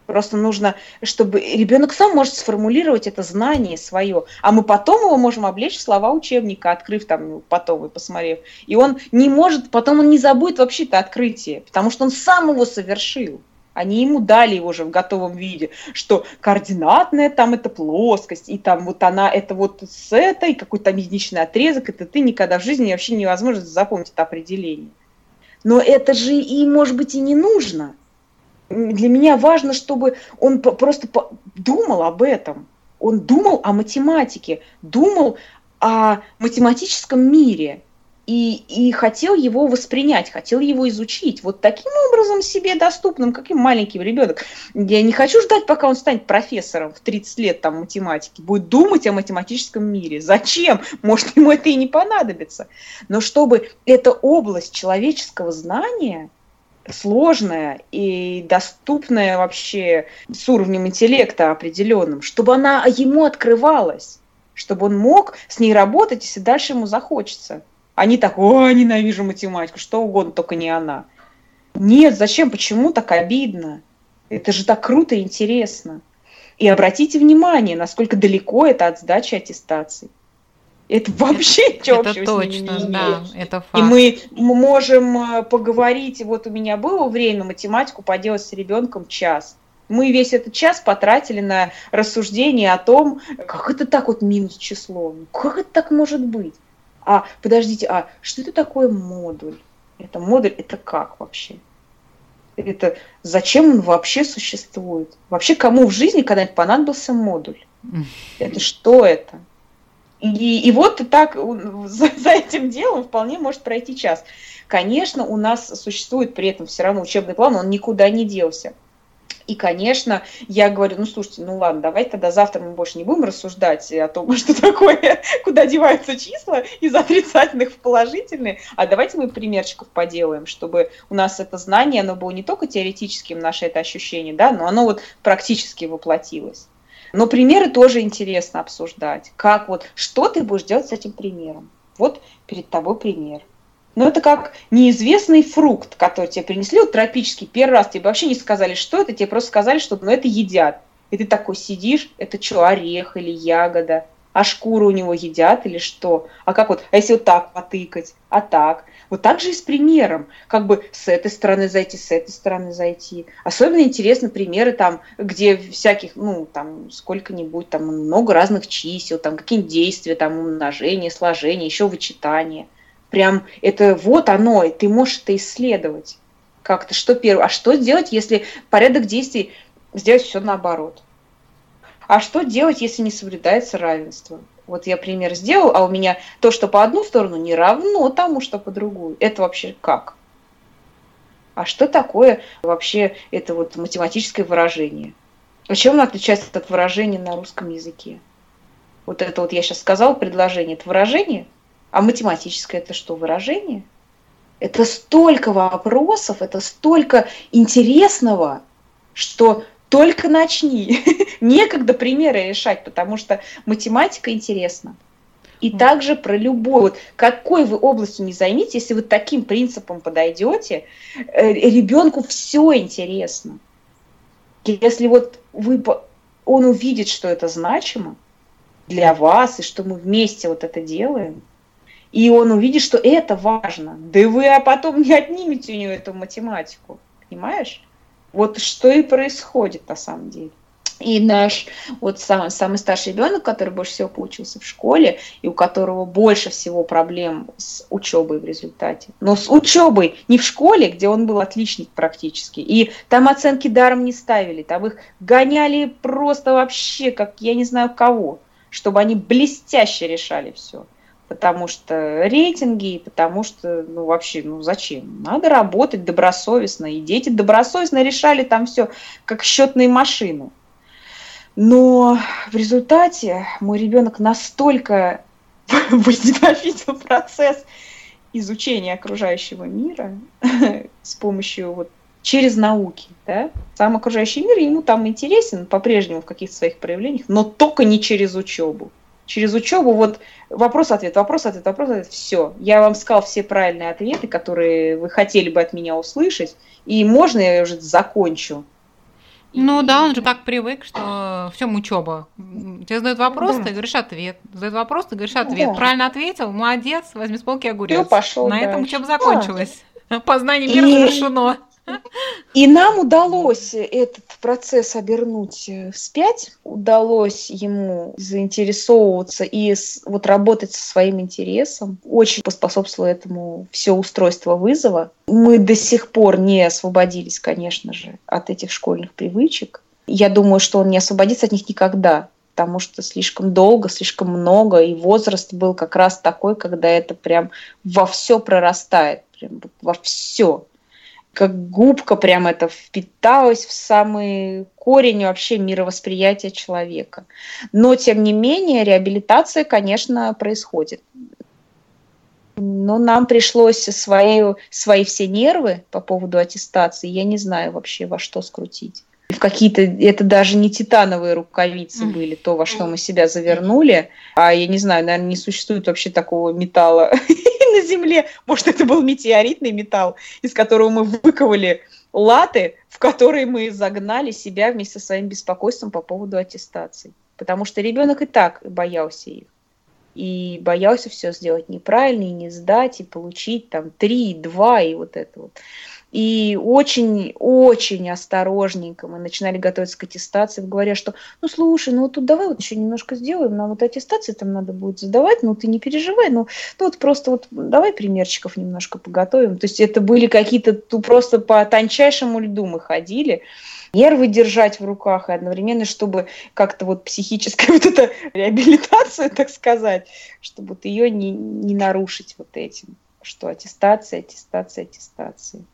Просто нужно, чтобы ребенок сам может сформулировать это знание свое, а мы потом его можем облечь в слова учебника, открыв там ну, потом и посмотрев. И он не может, потом он не забудет вообще это открытие, потому что он сам его совершил. Они ему дали его же в готовом виде, что координатная там это плоскость, и там вот она, это вот с этой, какой-то единичный отрезок, это ты никогда в жизни вообще невозможно запомнить это определение. Но это же и, может быть, и не нужно. Для меня важно, чтобы он просто думал об этом. Он думал о математике, думал о математическом мире – и, и хотел его воспринять, хотел его изучить. Вот таким образом себе доступным, каким маленький ребенок. Я не хочу ждать, пока он станет профессором в 30 лет там математики, будет думать о математическом мире. Зачем? Может, ему это и не понадобится. Но чтобы эта область человеческого знания, сложная и доступная вообще с уровнем интеллекта определенным, чтобы она ему открывалась, чтобы он мог с ней работать, если дальше ему захочется. Они так, о, ненавижу математику, что угодно, только не она. Нет, зачем, почему так обидно? Это же так круто и интересно. И обратите внимание, насколько далеко это от сдачи аттестаций. Это вообще ничего это точно, не да, это факт. И мы можем э, поговорить, вот у меня было время математику поделать с ребенком час. Мы весь этот час потратили на рассуждение о том, как это так вот минус число, как это так может быть. А, подождите, а что это такое модуль? Это модуль, это как вообще? Это зачем он вообще существует? Вообще кому в жизни когда-нибудь понадобился модуль? Это что это? И, и вот так за, за этим делом вполне может пройти час. Конечно, у нас существует при этом все равно учебный план, он никуда не делся. И, конечно, я говорю, ну, слушайте, ну ладно, давайте тогда завтра мы больше не будем рассуждать о том, что такое, куда деваются числа из отрицательных в положительные, а давайте мы примерчиков поделаем, чтобы у нас это знание, оно было не только теоретическим, наше это ощущение, да, но оно вот практически воплотилось. Но примеры тоже интересно обсуждать. Как вот, что ты будешь делать с этим примером? Вот перед тобой пример. Но это как неизвестный фрукт, который тебе принесли, вот тропический, первый раз тебе вообще не сказали, что это, тебе просто сказали, что ну, это едят. И ты такой сидишь, это что, орех или ягода? А шкуру у него едят или что? А как вот, а если вот так потыкать, а так? Вот так же и с примером, как бы с этой стороны зайти, с этой стороны зайти. Особенно интересны примеры там, где всяких, ну, там, сколько-нибудь, там, много разных чисел, там, какие-нибудь действия, там, умножение, сложение, еще вычитание – прям это вот оно, и ты можешь это исследовать как-то, что первое. А что сделать, если порядок действий сделать все наоборот. А что делать, если не соблюдается равенство? Вот я пример сделал, а у меня то, что по одну сторону, не равно тому, что по другую. Это вообще как? А что такое вообще это вот математическое выражение? А чем оно отличается от выражения на русском языке? Вот это вот я сейчас сказала предложение, это выражение, а математическое это что, выражение? Это столько вопросов, это столько интересного, что только начни. Некогда примеры решать, потому что математика интересна. И также про любой, вот какой вы областью не займите, если вы таким принципом подойдете, э, ребенку все интересно. Если вот вы, он увидит, что это значимо для вас, и что мы вместе вот это делаем, и он увидит, что это важно, да вы а потом не отнимете у него эту математику, понимаешь? Вот что и происходит на самом деле. И наш вот самый, самый старший ребенок, который больше всего поучился в школе, и у которого больше всего проблем с учебой в результате. Но с учебой не в школе, где он был отличник практически. И там оценки даром не ставили, там их гоняли просто вообще, как я не знаю кого, чтобы они блестяще решали все потому что рейтинги, потому что, ну, вообще, ну, зачем? Надо работать добросовестно, и дети добросовестно решали там все, как счетные машины. Но в результате мой ребенок настолько возненавидел процесс изучения окружающего мира с помощью вот через науки, да, сам окружающий мир ему там интересен по-прежнему в каких-то своих проявлениях, но только не через учебу. Через учебу вот вопрос-ответ, вопрос-ответ, вопрос-ответ, все. Я вам сказал все правильные ответы, которые вы хотели бы от меня услышать, и можно я уже закончу ну да, он же так привык, что все учеба. Тебе задают вопрос, да. ты говоришь ответ. Задают вопрос, ты говоришь ответ. Да. Правильно ответил, молодец, возьми с полки огурец. Все, пошел На дальше. этом учеба закончилась. Да. Познание мира и... завершено. И нам удалось этот процесс обернуть вспять, удалось ему заинтересовываться и вот работать со своим интересом. Очень поспособствовало этому все устройство вызова. Мы до сих пор не освободились, конечно же, от этих школьных привычек. Я думаю, что он не освободится от них никогда, потому что слишком долго, слишком много, и возраст был как раз такой, когда это прям во все прорастает, прям во все как губка прям это впиталось в самый корень вообще мировосприятия человека. Но, тем не менее, реабилитация, конечно, происходит. Но нам пришлось свои, свои все нервы по поводу аттестации, я не знаю вообще во что скрутить какие-то, это даже не титановые рукавицы были, то, во что мы себя завернули, а я не знаю, наверное, не существует вообще такого металла на Земле. Может, это был метеоритный металл, из которого мы выковали латы, в которые мы загнали себя вместе со своим беспокойством по поводу аттестации. Потому что ребенок и так боялся их. И боялся все сделать неправильно, и не сдать, и получить там три, два, и вот это вот. И очень-очень осторожненько мы начинали готовиться к аттестации, говоря, что, ну, слушай, ну, вот тут давай вот еще немножко сделаем, нам вот аттестации там надо будет задавать, ну, ты не переживай, ну, ну вот просто вот давай примерчиков немножко поготовим. То есть это были какие-то, ну, просто по тончайшему льду мы ходили, нервы держать в руках, и одновременно, чтобы как-то вот психическая вот эта реабилитацию, так сказать, чтобы вот ее не, не нарушить вот этим что аттестация, аттестация, аттестация.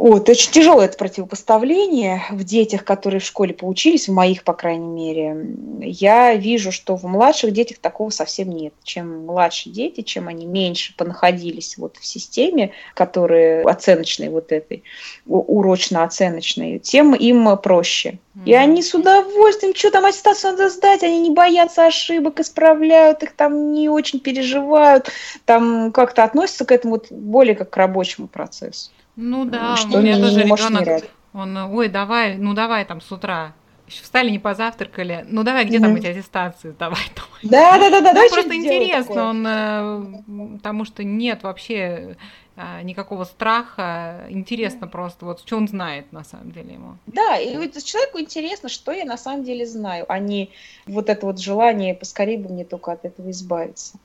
Вот, очень тяжелое это противопоставление в детях, которые в школе поучились, в моих, по крайней мере. Я вижу, что в младших детях такого совсем нет. Чем младше дети, чем они меньше понаходились вот в системе, которые оценочной вот этой, урочно-оценочной, тем им проще. И они с удовольствием, что там аттестацию надо сдать, они не боятся ошибок, исправляют их, там не очень переживают, там как-то относятся к этому вот более как к рабочему процессу. Ну да, что у меня не, тоже ребенок, он, ой, давай, ну давай там с утра, еще встали, не позавтракали. Ну давай, где mm-hmm. там эти аттестации? Давай, давай. Да, да, да, да. Ну, просто интересно, он, э, потому что нет вообще э, никакого страха. Интересно mm-hmm. просто, вот что он знает на самом деле ему. Да, и вот человеку интересно, что я на самом деле знаю, а не вот это вот желание поскорее бы мне только от этого избавиться.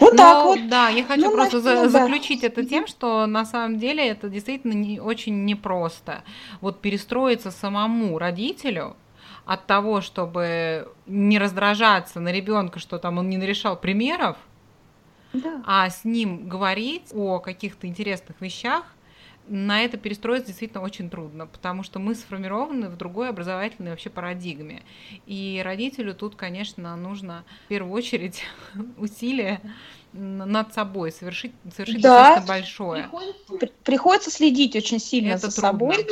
Вот Но, так вот. Да, я хочу ну, просто за, заключить это тем, что на самом деле это действительно не, очень непросто. Вот перестроиться самому родителю от того, чтобы не раздражаться на ребенка, что там он не нарешал примеров, да. а с ним говорить о каких-то интересных вещах, на это перестроиться действительно очень трудно, потому что мы сформированы в другой образовательной вообще парадигме. И родителю тут, конечно, нужно в первую очередь усилия над собой совершить, совершить да. достаточно большое. Приходится, приходится следить очень сильно это за трудно. собой.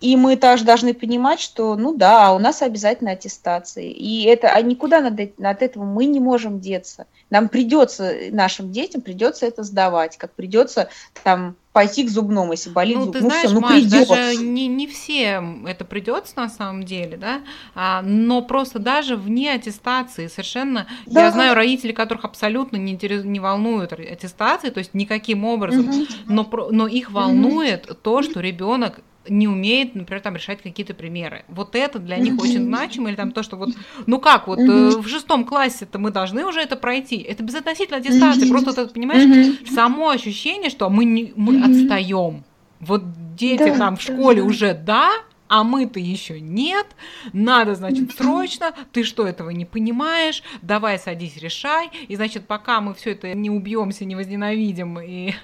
И мы также должны понимать, что, ну да, у нас обязательно аттестации. И это, а никуда над, от этого мы не можем деться. Нам придется, нашим детям придется это сдавать, как придется там пойти к зубному, если болит ну, зуб. Ты ну, знаешь, все, ну, Маш, придется. даже не, не всем это придется на самом деле, да, а, но просто даже вне аттестации совершенно, да. я знаю родителей, которых абсолютно не, интерес, не волнуют аттестации, то есть никаким образом, угу. но, но их волнует угу. то, что ребенок не умеет, например, там решать какие-то примеры. Вот это для них очень значимо, или там то, что вот, ну как, вот э, в шестом классе-то мы должны уже это пройти. Это безотносительно аттестации, просто вот, понимаешь, само ощущение, что мы, не, мы отстаем. Вот дети да, там в школе да. уже да, а мы-то еще нет, надо, значит, срочно, ты что, этого не понимаешь, давай садись, решай, и, значит, пока мы все это не убьемся, не возненавидим и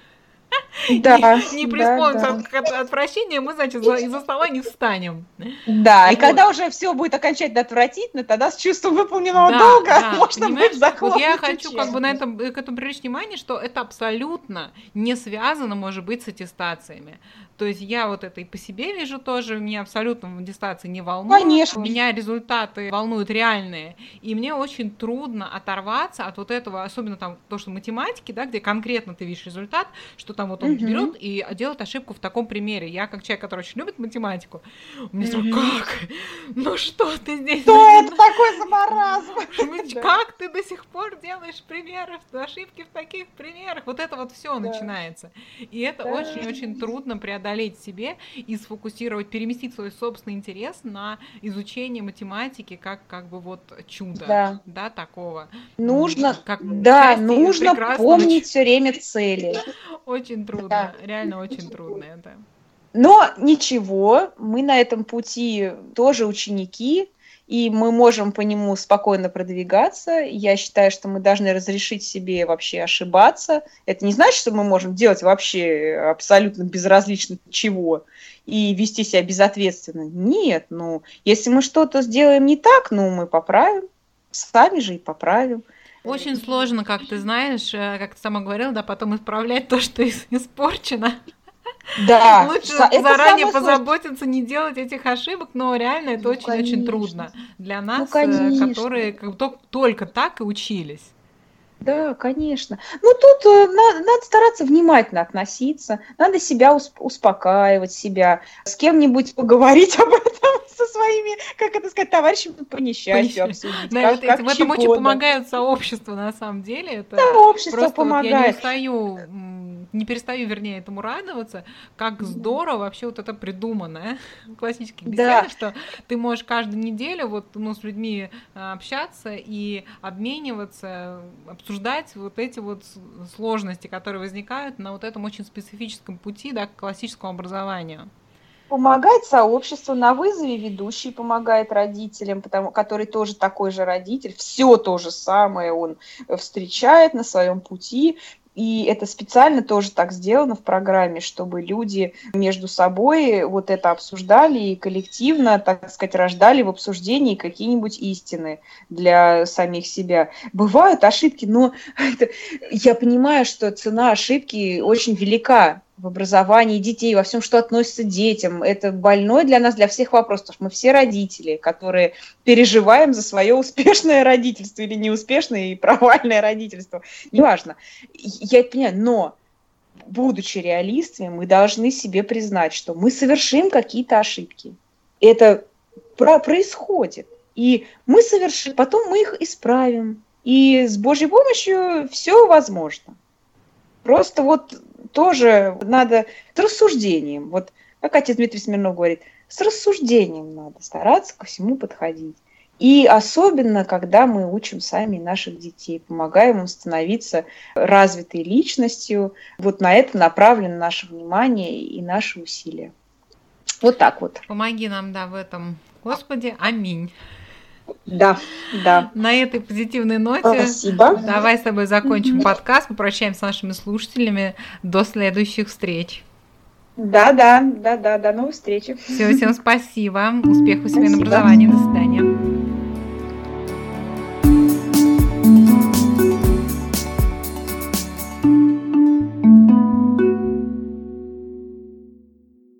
да, не, преисполнится да, да. отвращения, мы, значит, из-за стола не встанем. Да, вот. и когда уже все будет окончательно отвратительно, тогда с чувством выполненного да, долга да, можно будет Вот я хочу как бы на этом, к этому привлечь внимание, что это абсолютно не связано, может быть, с аттестациями. То есть я вот это и по себе вижу тоже, меня абсолютно в аттестации не волнует. Конечно. Меня результаты волнуют реальные. И мне очень трудно оторваться от вот этого, особенно там то, что математики, да, где конкретно ты видишь результат, что там вот он угу. берет и делает ошибку в таком примере. Я как человек, который очень любит математику, у меня угу. как? Ну что ты здесь? Что это такой замаразм? Как ты до сих пор делаешь примеры, ошибки в таких примерах? Вот это вот все начинается. И это очень-очень трудно преодолеть себе и сфокусировать, переместить свой собственный интерес на изучение математики как как бы вот чудо, да, да такого. Нужно, как да, нужно помнить все время цели. Очень трудно, да. реально очень трудно это. Но ничего, мы на этом пути тоже ученики, и мы можем по нему спокойно продвигаться. Я считаю, что мы должны разрешить себе вообще ошибаться. Это не значит, что мы можем делать вообще абсолютно безразлично чего и вести себя безответственно. Нет, ну, если мы что-то сделаем не так, ну, мы поправим. Сами же и поправим. Очень сложно, как ты знаешь, э, как ты сама говорила, да, потом исправлять то, что испорчено. Да. Лучше это заранее позаботиться, не делать этих ошибок, но реально это очень-очень ну, трудно для ну, нас, ну, которые как, только так и учились. Да, конечно. Ну, тут э, надо, надо стараться внимательно относиться, надо себя усп- успокаивать, себя, с кем-нибудь поговорить об этом со своими, как это сказать, товарищами по несчастью обсудить. Да, как, это, как в этом очень помогают сообщества, на самом деле. Это да, общество помогает. Вот я не устаю не перестаю, вернее, этому радоваться, как здорово вообще вот это придуманное в классических беседах, да. что ты можешь каждую неделю вот, ну, с людьми а, общаться и обмениваться, обсуждать вот эти вот сложности, которые возникают на вот этом очень специфическом пути, да, к классическому образованию. Помогает сообществу, на вызове ведущий помогает родителям, потому, который тоже такой же родитель, все то же самое он встречает на своем пути, и это специально тоже так сделано в программе, чтобы люди между собой вот это обсуждали и коллективно, так сказать, рождали в обсуждении какие-нибудь истины для самих себя. Бывают ошибки, но это, я понимаю, что цена ошибки очень велика в образовании детей, во всем, что относится к детям. Это больной для нас, для всех вопрос, потому что мы все родители, которые переживаем за свое успешное родительство или неуспешное и провальное родительство. Неважно. Я это понимаю, но будучи реалистами, мы должны себе признать, что мы совершим какие-то ошибки. Это про происходит. И мы совершим, потом мы их исправим. И с Божьей помощью все возможно. Просто вот тоже надо с рассуждением. Вот как отец Дмитрий Смирнов говорит, с рассуждением надо стараться ко всему подходить. И особенно, когда мы учим сами наших детей, помогаем им становиться развитой личностью, вот на это направлено наше внимание и наши усилия. Вот так вот. Помоги нам, да, в этом. Господи, аминь. Да, да. На этой позитивной ноте Спасибо. давай с тобой закончим подкаст, попрощаемся с нашими слушателями. До следующих встреч. Да, да, да, да, до новых встреч. Все, всем спасибо. Успехов в семейном образовании. До свидания.